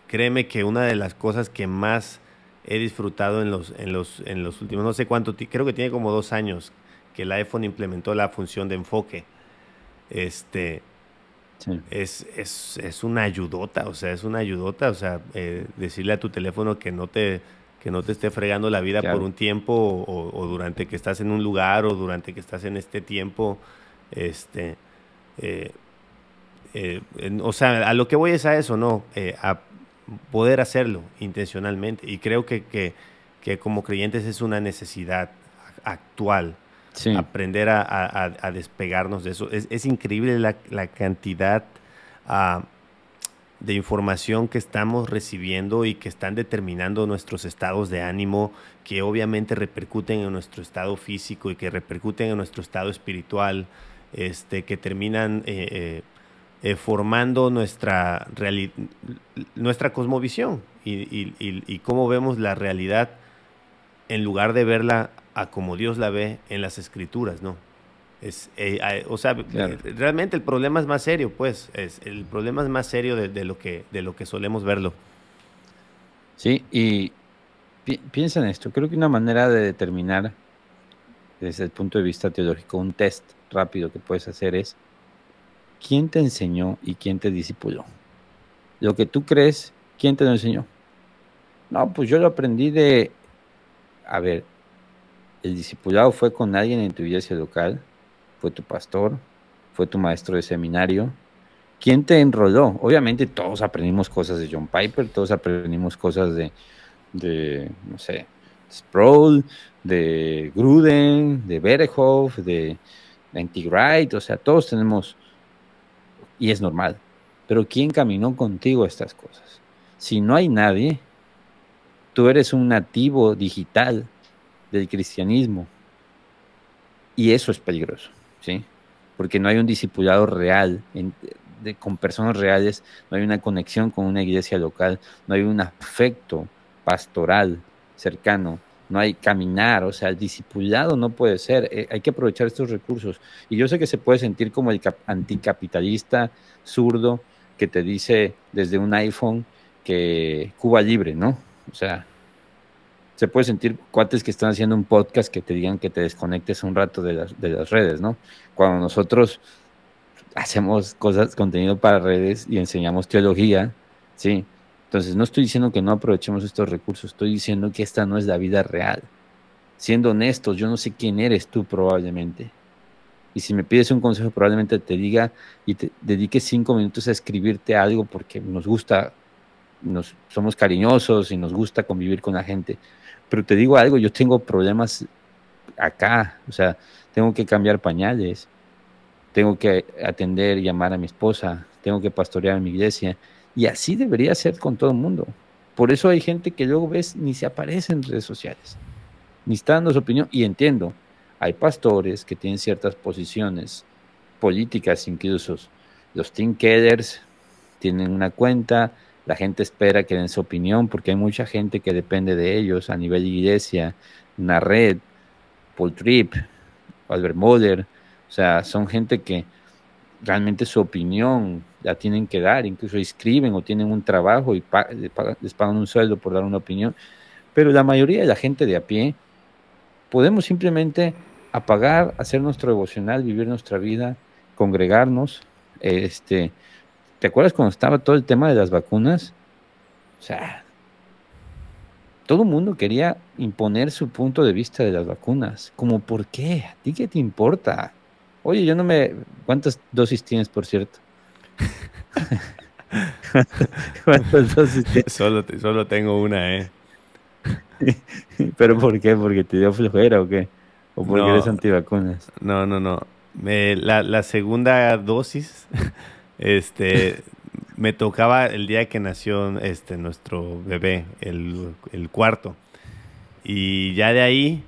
créeme que una de las cosas que más he disfrutado en los, en los, en los últimos, no sé cuánto, creo que tiene como dos años que el iPhone implementó la función de enfoque. Este, es, es, es, una ayudota, o sea, es una ayudota, o sea, eh, decirle a tu teléfono que no te que no te esté fregando la vida por un tiempo o, durante que estás en un lugar o durante que estás en este tiempo, este, eh, eh, o sea, a lo que voy es a eso, ¿no? a poder hacerlo intencionalmente y creo que, que, que como creyentes es una necesidad actual aprender a, despegarnos de eso. Es, increíble la, cantidad ah, de información que estamos recibiendo y que están determinando nuestros estados de ánimo, que obviamente repercuten en nuestro estado físico y que repercuten en nuestro estado espiritual, este, que terminan eh, eh, eh, formando nuestra, nuestra cosmovisión y, y cómo vemos la realidad en lugar de verla a como Dios la ve en las escrituras, ¿no? Es, eh, o sea, realmente el problema es más serio, pues, es, el problema es más serio de, lo que, de lo que solemos verlo. Sí, y piensa en esto. Creo que una manera de determinar desde el punto de vista teológico, un test rápido que puedes hacer es quién te enseñó y quién te discipuló. Lo que tú crees, ¿quién te lo enseñó? No, pues yo lo aprendí de, a ver, el discipulado fue con alguien en tu iglesia local, fue tu pastor, fue tu maestro de seminario. ¿Quién te enroló? Obviamente todos aprendimos cosas de John Piper, todos aprendimos cosas de, de no sé, Sproul, de Gruden, de Berhoff, de Anti-Wright, o sea, todos tenemos, y es normal, pero ¿quién caminó contigo estas cosas? Si no hay nadie, tú eres un nativo digital del cristianismo, y eso es peligroso, ¿sí? Porque no hay un discipulado real con personas reales, no hay una conexión con una iglesia local, no hay un afecto pastoral cercano no hay caminar, o sea, el discipulado no puede ser, eh, hay que aprovechar estos recursos. Y yo sé que se puede sentir como el anticapitalista zurdo que te dice desde un iPhone que Cuba libre, ¿no? O sea, se puede sentir cuates que están haciendo un podcast que te digan que te desconectes un rato de las, de las redes, ¿no? Cuando nosotros hacemos cosas, contenido para redes y enseñamos teología, ¿sí? Entonces, no estoy diciendo que no aprovechemos estos recursos, estoy diciendo que esta no es la vida real. Siendo honestos, yo no sé quién eres tú probablemente. Y si me pides un consejo, probablemente te diga y te dedique cinco minutos a escribirte algo porque nos gusta, nos, somos cariñosos y nos gusta convivir con la gente. Pero te digo algo, yo tengo problemas acá, o sea, tengo que cambiar pañales, tengo que atender, y llamar a mi esposa, tengo que pastorear en mi iglesia y así debería ser con todo el mundo. Por eso hay gente que luego ves ni se aparece en redes sociales, ni está dando su opinión. Y entiendo, hay pastores que tienen ciertas posiciones políticas incluso. Los team tienen una cuenta, la gente espera que den su opinión porque hay mucha gente que depende de ellos a nivel de iglesia, una red, Paul Tripp, Albert Moller, o sea, son gente que realmente su opinión la tienen que dar, incluso escriben o tienen un trabajo y les pagan un sueldo por dar una opinión, pero la mayoría de la gente de a pie podemos simplemente apagar, hacer nuestro devocional, vivir nuestra vida, congregarnos. Este, ¿Te acuerdas cuando estaba todo el tema de las vacunas? O sea, todo el mundo quería imponer su punto de vista de las vacunas. Como, ¿por qué? ¿A ti qué te importa? Oye, yo no me... ¿Cuántas dosis tienes, por cierto? Solo, solo tengo una, ¿eh? ¿Pero por qué? ¿Porque te dio flojera o qué? ¿O porque eres antivacunas? No, no, no. la, la segunda dosis, este, me tocaba el día que nació este, nuestro bebé, el, el cuarto. Y ya de ahí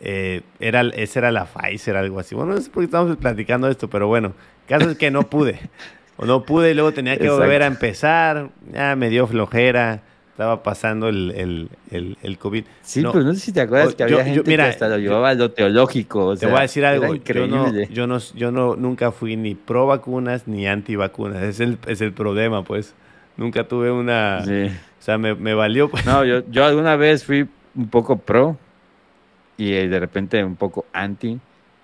eh, era, esa era la Pfizer, algo así. Bueno, no sé por qué estamos platicando esto, pero bueno, caso es que no pude. O no pude y luego tenía que volver a empezar. Ya me dio flojera. Estaba pasando el, el, el, COVID. Sí, no, no sé si te acuerdas que había gente que hasta lo llevaba a lo teológico. te voy a decir algo. Yo no, yo no, yo no, nunca fui ni pro vacunas ni anti vacunas. Es el, es el problema, pues. Nunca tuve una. O sea, me, me valió. Pues. No, yo, yo alguna vez fui un poco pro y de repente un poco anti.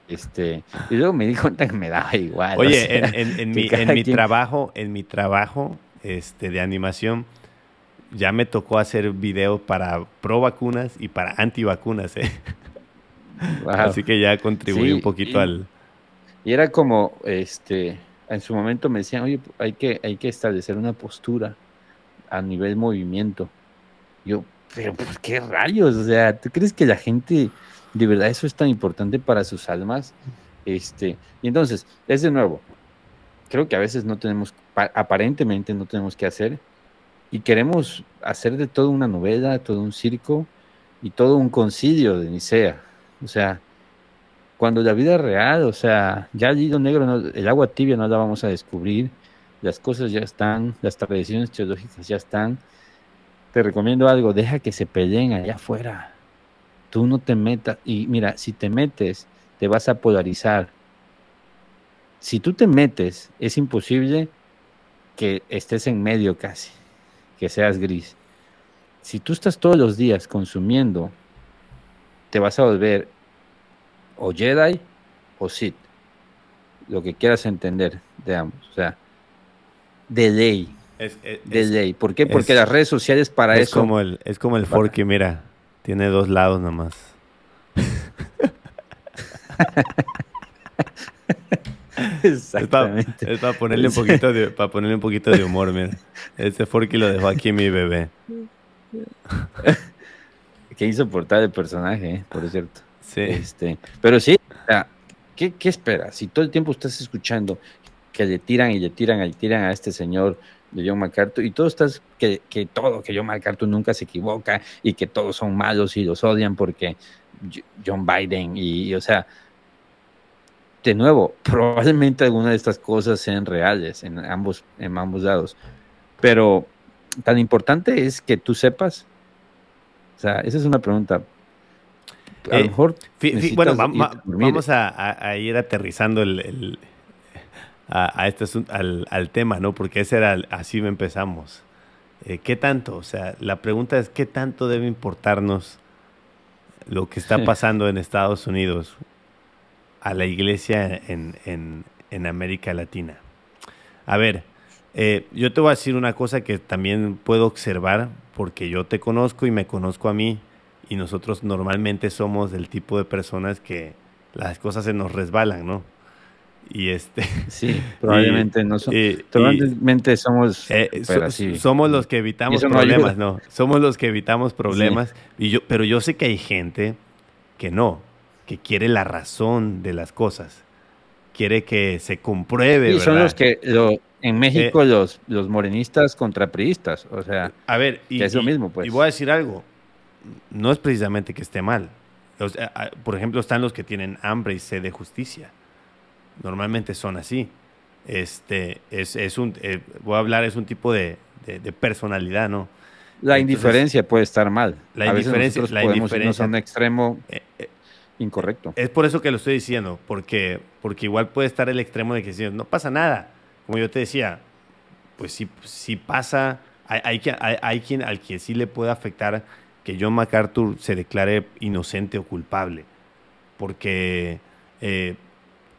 Este, y luego me di cuenta que me daba igual. Oye, en, mi, en mi trabajo, en mi trabajo este, de animación, ya me tocó hacer videos para pro vacunas y para anti vacunas, ¿eh? Así que ya contribuí un poquito al. Y era como, este, en su momento me decían, oye, hay que, hay que establecer una postura a nivel movimiento. Yo, pero ¿por qué rayos? O sea, ¿tú crees que la gente de verdad eso es tan importante para sus almas? Este, y entonces, es de nuevo, creo que a veces no tenemos, aparentemente no tenemos que hacer, y queremos hacer de todo una novela, todo un circo y todo un concilio de Nicea. O sea, cuando la vida real, o sea, ya el hilo negro, el agua tibia no la vamos a descubrir, las cosas ya están, las tradiciones teológicas ya están, te recomiendo algo, deja que se peleen allá afuera. Tú no te metas. Y mira, si te metes, te vas a polarizar. Si tú te metes, es imposible que estés en medio casi, que seas gris. si tú estás todos los días consumiendo, te vas a volver o Jedi o Sith. Lo que quieras entender de ambos. O sea, de ley. de ley. ¿Por qué? Porque las redes sociales para es eso. Como el, es como el Forky, mira. Tiene dos lados nomás. Exactamente. Es para, ponerle un poquito de, para ponerle un poquito de humor, mira. Este Forky lo dejó aquí mi bebé. Qué insoportable personaje, ¿eh? por cierto. Sí. Este, pero sí, ¿qué, ¿qué esperas? Si todo el tiempo estás escuchando que le tiran y le tiran y le tiran a este señor de John MacArthur y todo estás que, que todo, que John MacArthur nunca se equivoca y que todos son malos y los odian porque John Biden y, o sea, de nuevo, probablemente alguna de estas cosas sean reales en ambos, en ambos lados, pero tan importante es que tú sepas, o sea, esa es una pregunta. A lo eh, mejor. bueno, vamos a, ir aterrizando el, a, este al, al, tema, ¿no? Porque ese era así empezamos. Eh, ¿Qué tanto? O sea, la pregunta es: ¿qué tanto debe importarnos lo que está pasando en Estados Unidos a la iglesia en, en, en América Latina? A ver, eh, yo te voy a decir una cosa que también puedo observar porque yo te conozco y me conozco a mí y nosotros normalmente somos del tipo de personas que las cosas se nos resbalan, ¿no? Y este sí, probablemente no somos probablemente somos eh, somos los que evitamos problemas, no, somos los que evitamos problemas y yo pero yo sé que hay gente que no, que quiere la razón de las cosas. Quiere que se compruebe, y son los que lo, en México eh, los, los morenistas contra priistas, o sea, a ver, y, es lo mismo, pues. Y voy a decir algo, no es precisamente que esté mal. por ejemplo, están los que tienen hambre y sed de justicia. Normalmente son así. Este, es, es un, eh, voy a hablar, es un tipo de, de, personalidad, ¿no? La indiferencia puede estar mal. La indiferencia, la indiferencia. un extremo eh, incorrecto. Es por eso que lo estoy diciendo, porque, porque igual puede estar el extremo de que no pasa nada como yo te decía, pues si, si pasa, hay, hay, hay, quien al que sí le puede afectar que John MacArthur se declare inocente o culpable, porque eh,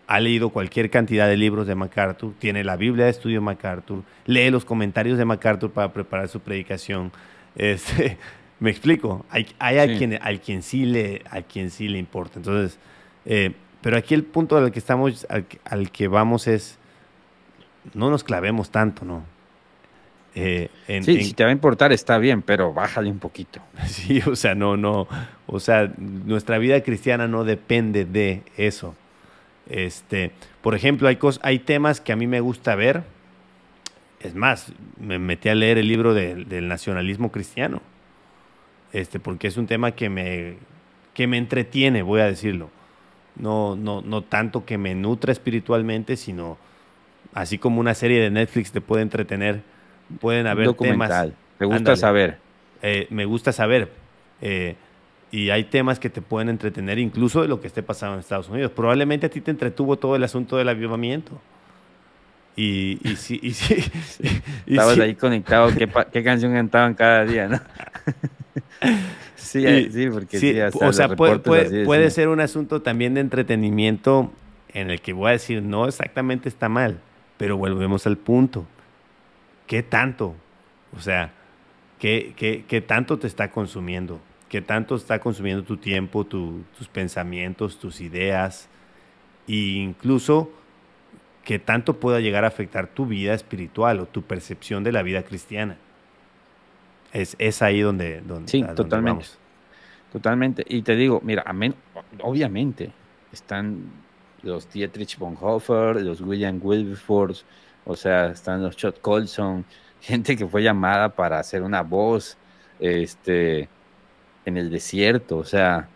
ha leído cualquier cantidad de libros de MacArthur, tiene la Biblia de estudio de MacArthur, lee los comentarios de MacArthur para preparar su predicación. Este, me explico, hay, hay a, quien, al quien sí le, a quien sí le importa. Entonces, eh, pero aquí el punto al que estamos, al que vamos es no nos clavemos tanto, ¿no? Eh, sí, si te va a importar está bien, pero bájale un poquito. Sí, o sea, no, no, o sea, nuestra vida cristiana no depende de eso. Este, por ejemplo, hay hay temas que a mí me gusta ver. Es más, me metí a leer el libro del nacionalismo cristiano. Este, porque es un tema que me, que me entretiene, voy a decirlo. No, no, no tanto que me nutra espiritualmente, sino así como una serie de Netflix te puede entretener, pueden haber temas. Me gusta saber. Eh, me gusta saber. Eh, y hay temas que te pueden entretener incluso de lo que esté pasando en Estados Unidos. Probablemente a ti te entretuvo todo el asunto del avivamiento. Y, y sí, y sí. Estabas ahí conectado, ¿qué, ¿qué, canción cantaban cada día, ¿no? sí, sí, porque sí, o sea, puede, puede ser un asunto también de entretenimiento en el que voy a decir, no exactamente está mal, pero volvemos al punto. ¿Qué tanto? O sea, ¿qué, qué, tanto te está consumiendo? ¿Qué tanto está consumiendo tu tiempo, tus pensamientos, tus ideas? E incluso, ¿qué tanto pueda llegar a afectar tu vida espiritual o tu percepción de la vida cristiana? Es, es ahí donde, donde Sí, totalmente. Totalmente. Y te digo, mira, obviamente están los Dietrich Bonhoeffer, los William Wilberforce, o sea, están los Chot Colson, gente que fue llamada para hacer una voz este, en el desierto, o sea,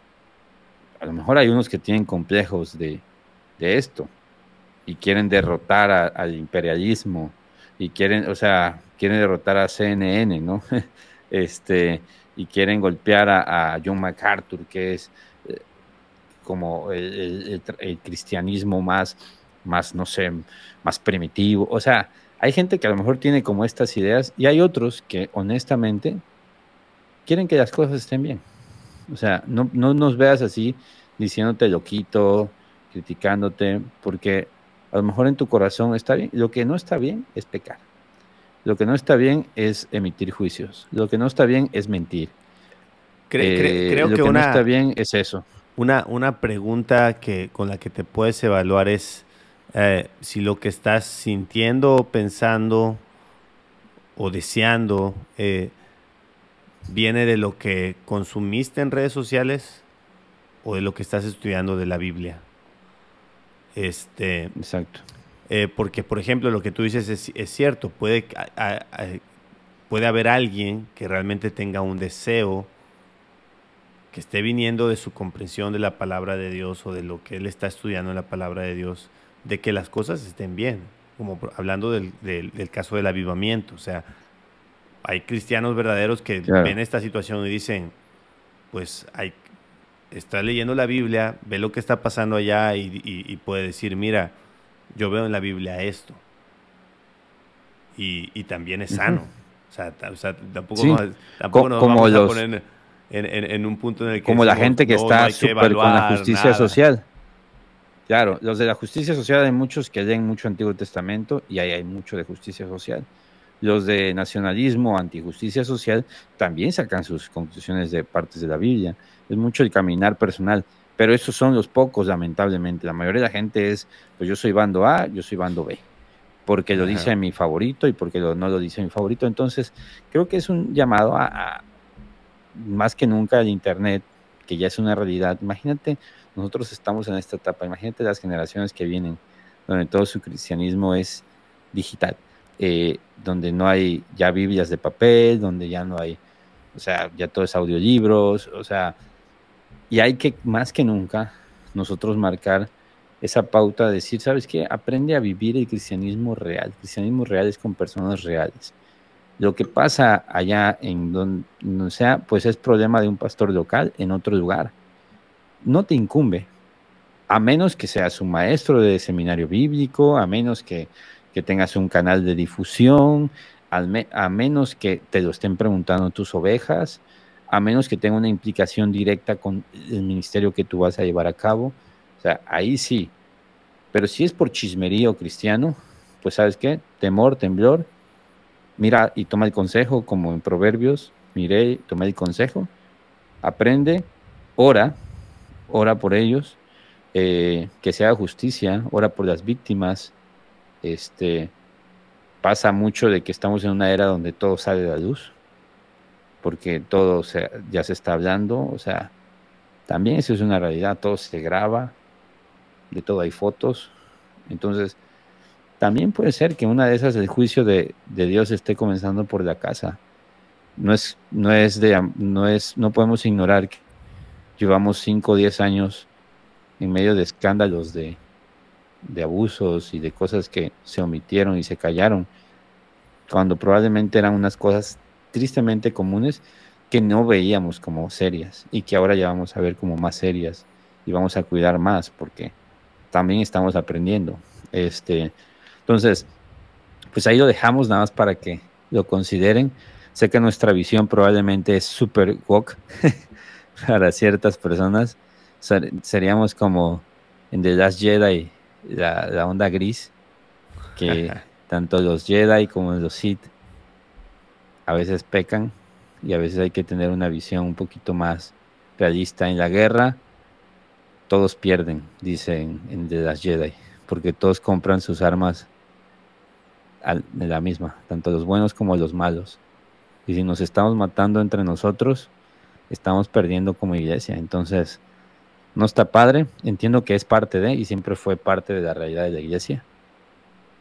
a lo mejor hay unos que tienen complejos de, esto y quieren derrotar al imperialismo y quieren, o sea, quieren derrotar a CNN, ¿no? este, y quieren golpear a John MacArthur, que es como el, cristianismo más, más, no sé, más primitivo. O sea, hay gente que a lo mejor tiene como estas ideas y hay otros que honestamente quieren que las cosas estén bien. O sea, no, no nos veas así diciéndote loquito, criticándote, porque a lo mejor en tu corazón está bien. Lo que no está bien es pecar. Lo que no está bien es emitir juicios. Lo que no está bien es mentir. Eh, creo lo que, no está bien es eso. Una, una pregunta que, con la que te puedes evaluar es eh, si lo que estás sintiendo, pensando o deseando eh, viene de lo que consumiste en redes sociales o de lo que estás estudiando de la Biblia. Este, Exacto. Eh, porque, por ejemplo, lo que tú dices es, cierto. Puede, puede haber alguien que realmente tenga un deseo que esté viniendo de su comprensión de la palabra de Dios o de lo que él está estudiando en la palabra de Dios, de que las cosas estén bien. Como hablando del, del, caso del avivamiento. O sea, hay cristianos verdaderos que ven esta situación y dicen, pues hay, está leyendo la Biblia, ve lo que está pasando allá y, puede decir, mira, yo veo en la Biblia esto. Y, también es sano. o, sea, tampoco, nos, vamos a poner en, un punto en el que... Como la gente que está súper con la justicia social. Claro, los de la justicia social hay muchos que leen mucho Antiguo Testamento y ahí hay mucho de justicia social. Los de nacionalismo, antijusticia social, también sacan sus conclusiones de partes de la Biblia. Es mucho el caminar personal, pero esos son los pocos, lamentablemente. La mayoría de la gente es, pues yo soy bando A, yo soy bando B, porque lo dice mi favorito y porque no lo dice mi favorito. Entonces, creo que es un llamado a, más que nunca al Internet, que ya es una realidad. Imagínate, nosotros estamos en esta etapa, imagínate las generaciones que vienen, donde todo su cristianismo es digital eh, donde no hay ya Biblias de papel, donde ya no hay, o sea, ya todo es audiolibros, o sea, y hay que más que nunca nosotros marcar esa pauta de decir, ¿sabes qué? Aprende a vivir el cristianismo real. Cristianismo real es con personas reales. Lo que pasa allá en donde sea, pues es problema de un pastor local en otro lugar. No te incumbe, a menos que seas un maestro de seminario bíblico, a menos que que tengas un canal de difusión, a menos que te lo estén preguntando tus ovejas, a menos que tenga una implicación directa con el ministerio que tú vas a llevar a cabo. O sea, ahí sí. Pero si es por chismerío cristiano, pues sabes qué, temor, temblor, mira y toma el consejo, como en Proverbios, miré, tomé el consejo, aprende, ora, ora por ellos, eh, que se haga justicia, ora por las víctimas, este, pasa mucho de que estamos en una era donde todo sale de la luz, porque todo ya se está hablando, o sea, también eso es una realidad, todo se graba, de todo hay fotos, entonces también puede ser que una de esas el juicio de, Dios esté comenzando por la casa. No es, no es de, no es, no podemos ignorar que llevamos 5 o 10 años en medio de escándalos de, de abusos y de cosas que se omitieron y se callaron, cuando probablemente eran unas cosas tristemente comunes que no veíamos como serias y que ahora ya vamos a ver como más serias y vamos a cuidar más porque también estamos aprendiendo. Este, entonces, pues ahí lo dejamos nada más para que lo consideren. Sé que nuestra visión probablemente es super woke para ciertas personas. Seríamos como en The Last Jedi la, onda gris, que tanto los Jedi como los Sith a veces pecan y a veces hay que tener una visión un poquito más realista en la guerra. Todos pierden, dicen en de las Jedi, porque todos compran sus armas de la misma, tanto los buenos como los malos. Y si nos estamos matando entre nosotros, estamos perdiendo como iglesia. Entonces, no está padre, entiendo que es parte de, y siempre fue parte de la realidad de la iglesia.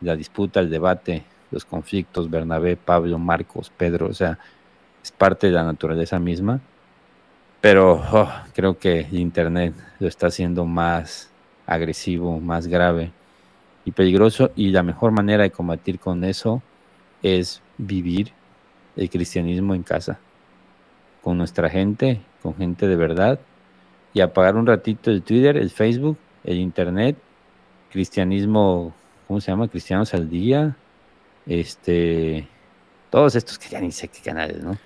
La disputa, el debate, los conflictos, Bernabé, Pablo, Marcos, Pedro, o sea, es parte de la naturaleza misma. Pero oh, creo que el Internet lo está haciendo más agresivo, más grave y peligroso. Y la mejor manera de combatir con eso es vivir el cristianismo en casa, con nuestra gente, con gente de verdad y apagar un ratito el Twitter, el Facebook, el Internet, cristianismo, ¿cómo se llama? Cristianos al día, este, todos estos que ya ni sé qué canales, ¿no?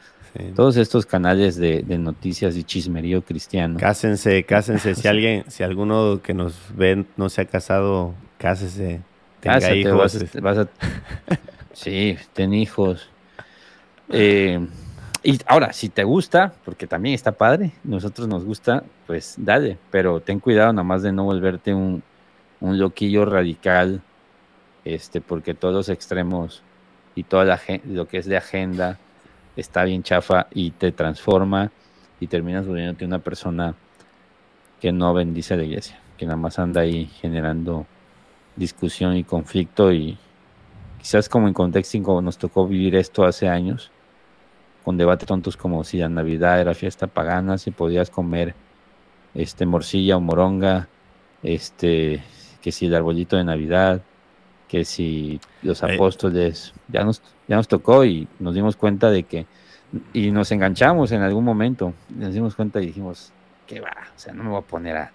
Todos estos canales de, noticias y chismerío cristiano. Cásense, cásense. si alguien, si alguno que nos ven no se ha casado, cásese. Tenga hijos. sí, ten hijos. Eh, y ahora, si te gusta, porque también está padre, nosotros nos gusta, pues dale, pero ten cuidado nada más de no volverte un, un loquillo radical, este, porque todos los extremos y toda la, lo que es de agenda está bien chafa y te transforma y terminas volviéndote una persona que no bendice a la iglesia, que nada más anda ahí generando discusión y conflicto y quizás como en contexto nos tocó vivir esto hace años, con debates tontos como si la Navidad era fiesta pagana, si podías comer este morcilla o moronga, este que si el arbolito de Navidad, que si los eh. apóstoles ya nos, ya nos tocó y nos dimos cuenta de que, y nos enganchamos en algún momento, nos dimos cuenta y dijimos, que va, o sea, no me voy a poner a,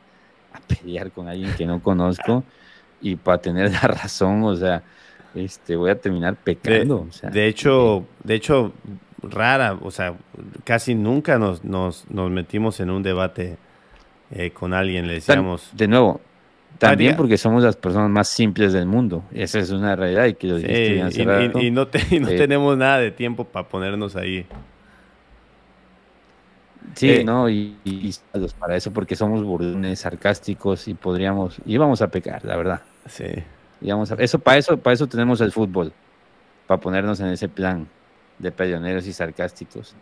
pelear con alguien que no conozco y para tener la razón, o sea, este, voy a terminar pecando. De, hecho, de hecho, rara, o sea, casi nunca nos, nos, nos metimos en un debate eh, con alguien, le decíamos... De nuevo, también porque somos las personas más simples del mundo. Esa es una realidad y que lo y, no, tenemos nada de tiempo para ponernos ahí. Sí, eh, no, y, para eso porque somos burdones, sarcásticos y podríamos, íbamos a pecar, la verdad. Sí. Íbamos a, eso, para eso, para eso tenemos el fútbol, para ponernos en ese plan de peleoneros y sarcásticos.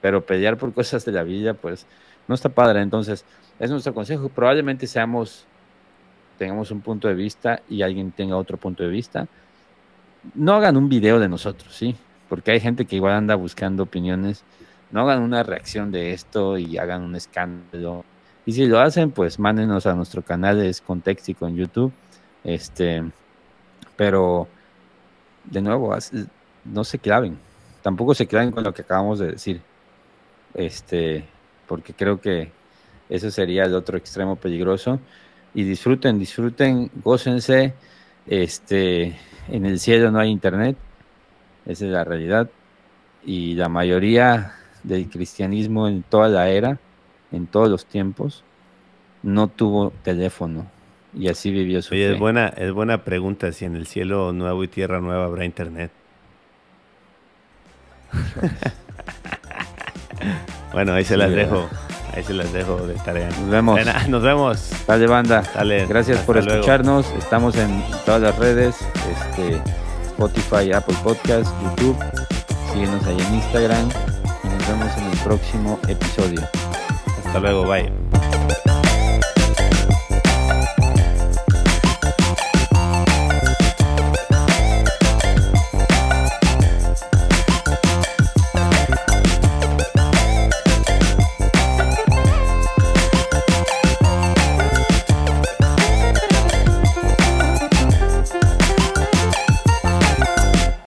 Pero pelear por cosas de la vida, pues, no está padre. Entonces, es nuestro consejo. Probablemente seamos tengamos un punto de vista y alguien tenga otro punto de vista, no hagan un video de nosotros, ¿sí? Porque hay gente que igual anda buscando opiniones. No hagan una reacción de esto y hagan un escándalo. Y si lo hacen, pues mándenos a nuestro canal de Contextico en YouTube. Este, pero de nuevo, no se claven. Tampoco se claven con lo que acabamos de decir. Este, porque creo que eso sería el otro extremo peligroso y disfruten, disfruten, gócense. Este, en el cielo no hay internet, esa es la realidad. Y la mayoría del cristianismo en toda la era, en todos los tiempos, no tuvo teléfono y así vivió su Oye, es buena, es buena pregunta si en el cielo nuevo y tierra nueva habrá internet. bueno, ahí se las dejo. Ahí se las dejo de tarea. Nos vemos. Nos vemos. Dale, banda. Gracias por escucharnos. Estamos en todas las redes. Este, Spotify, Apple Podcast, YouTube. Síguenos ahí en Instagram. Y nos vemos en el próximo episodio. Hasta luego. Bye.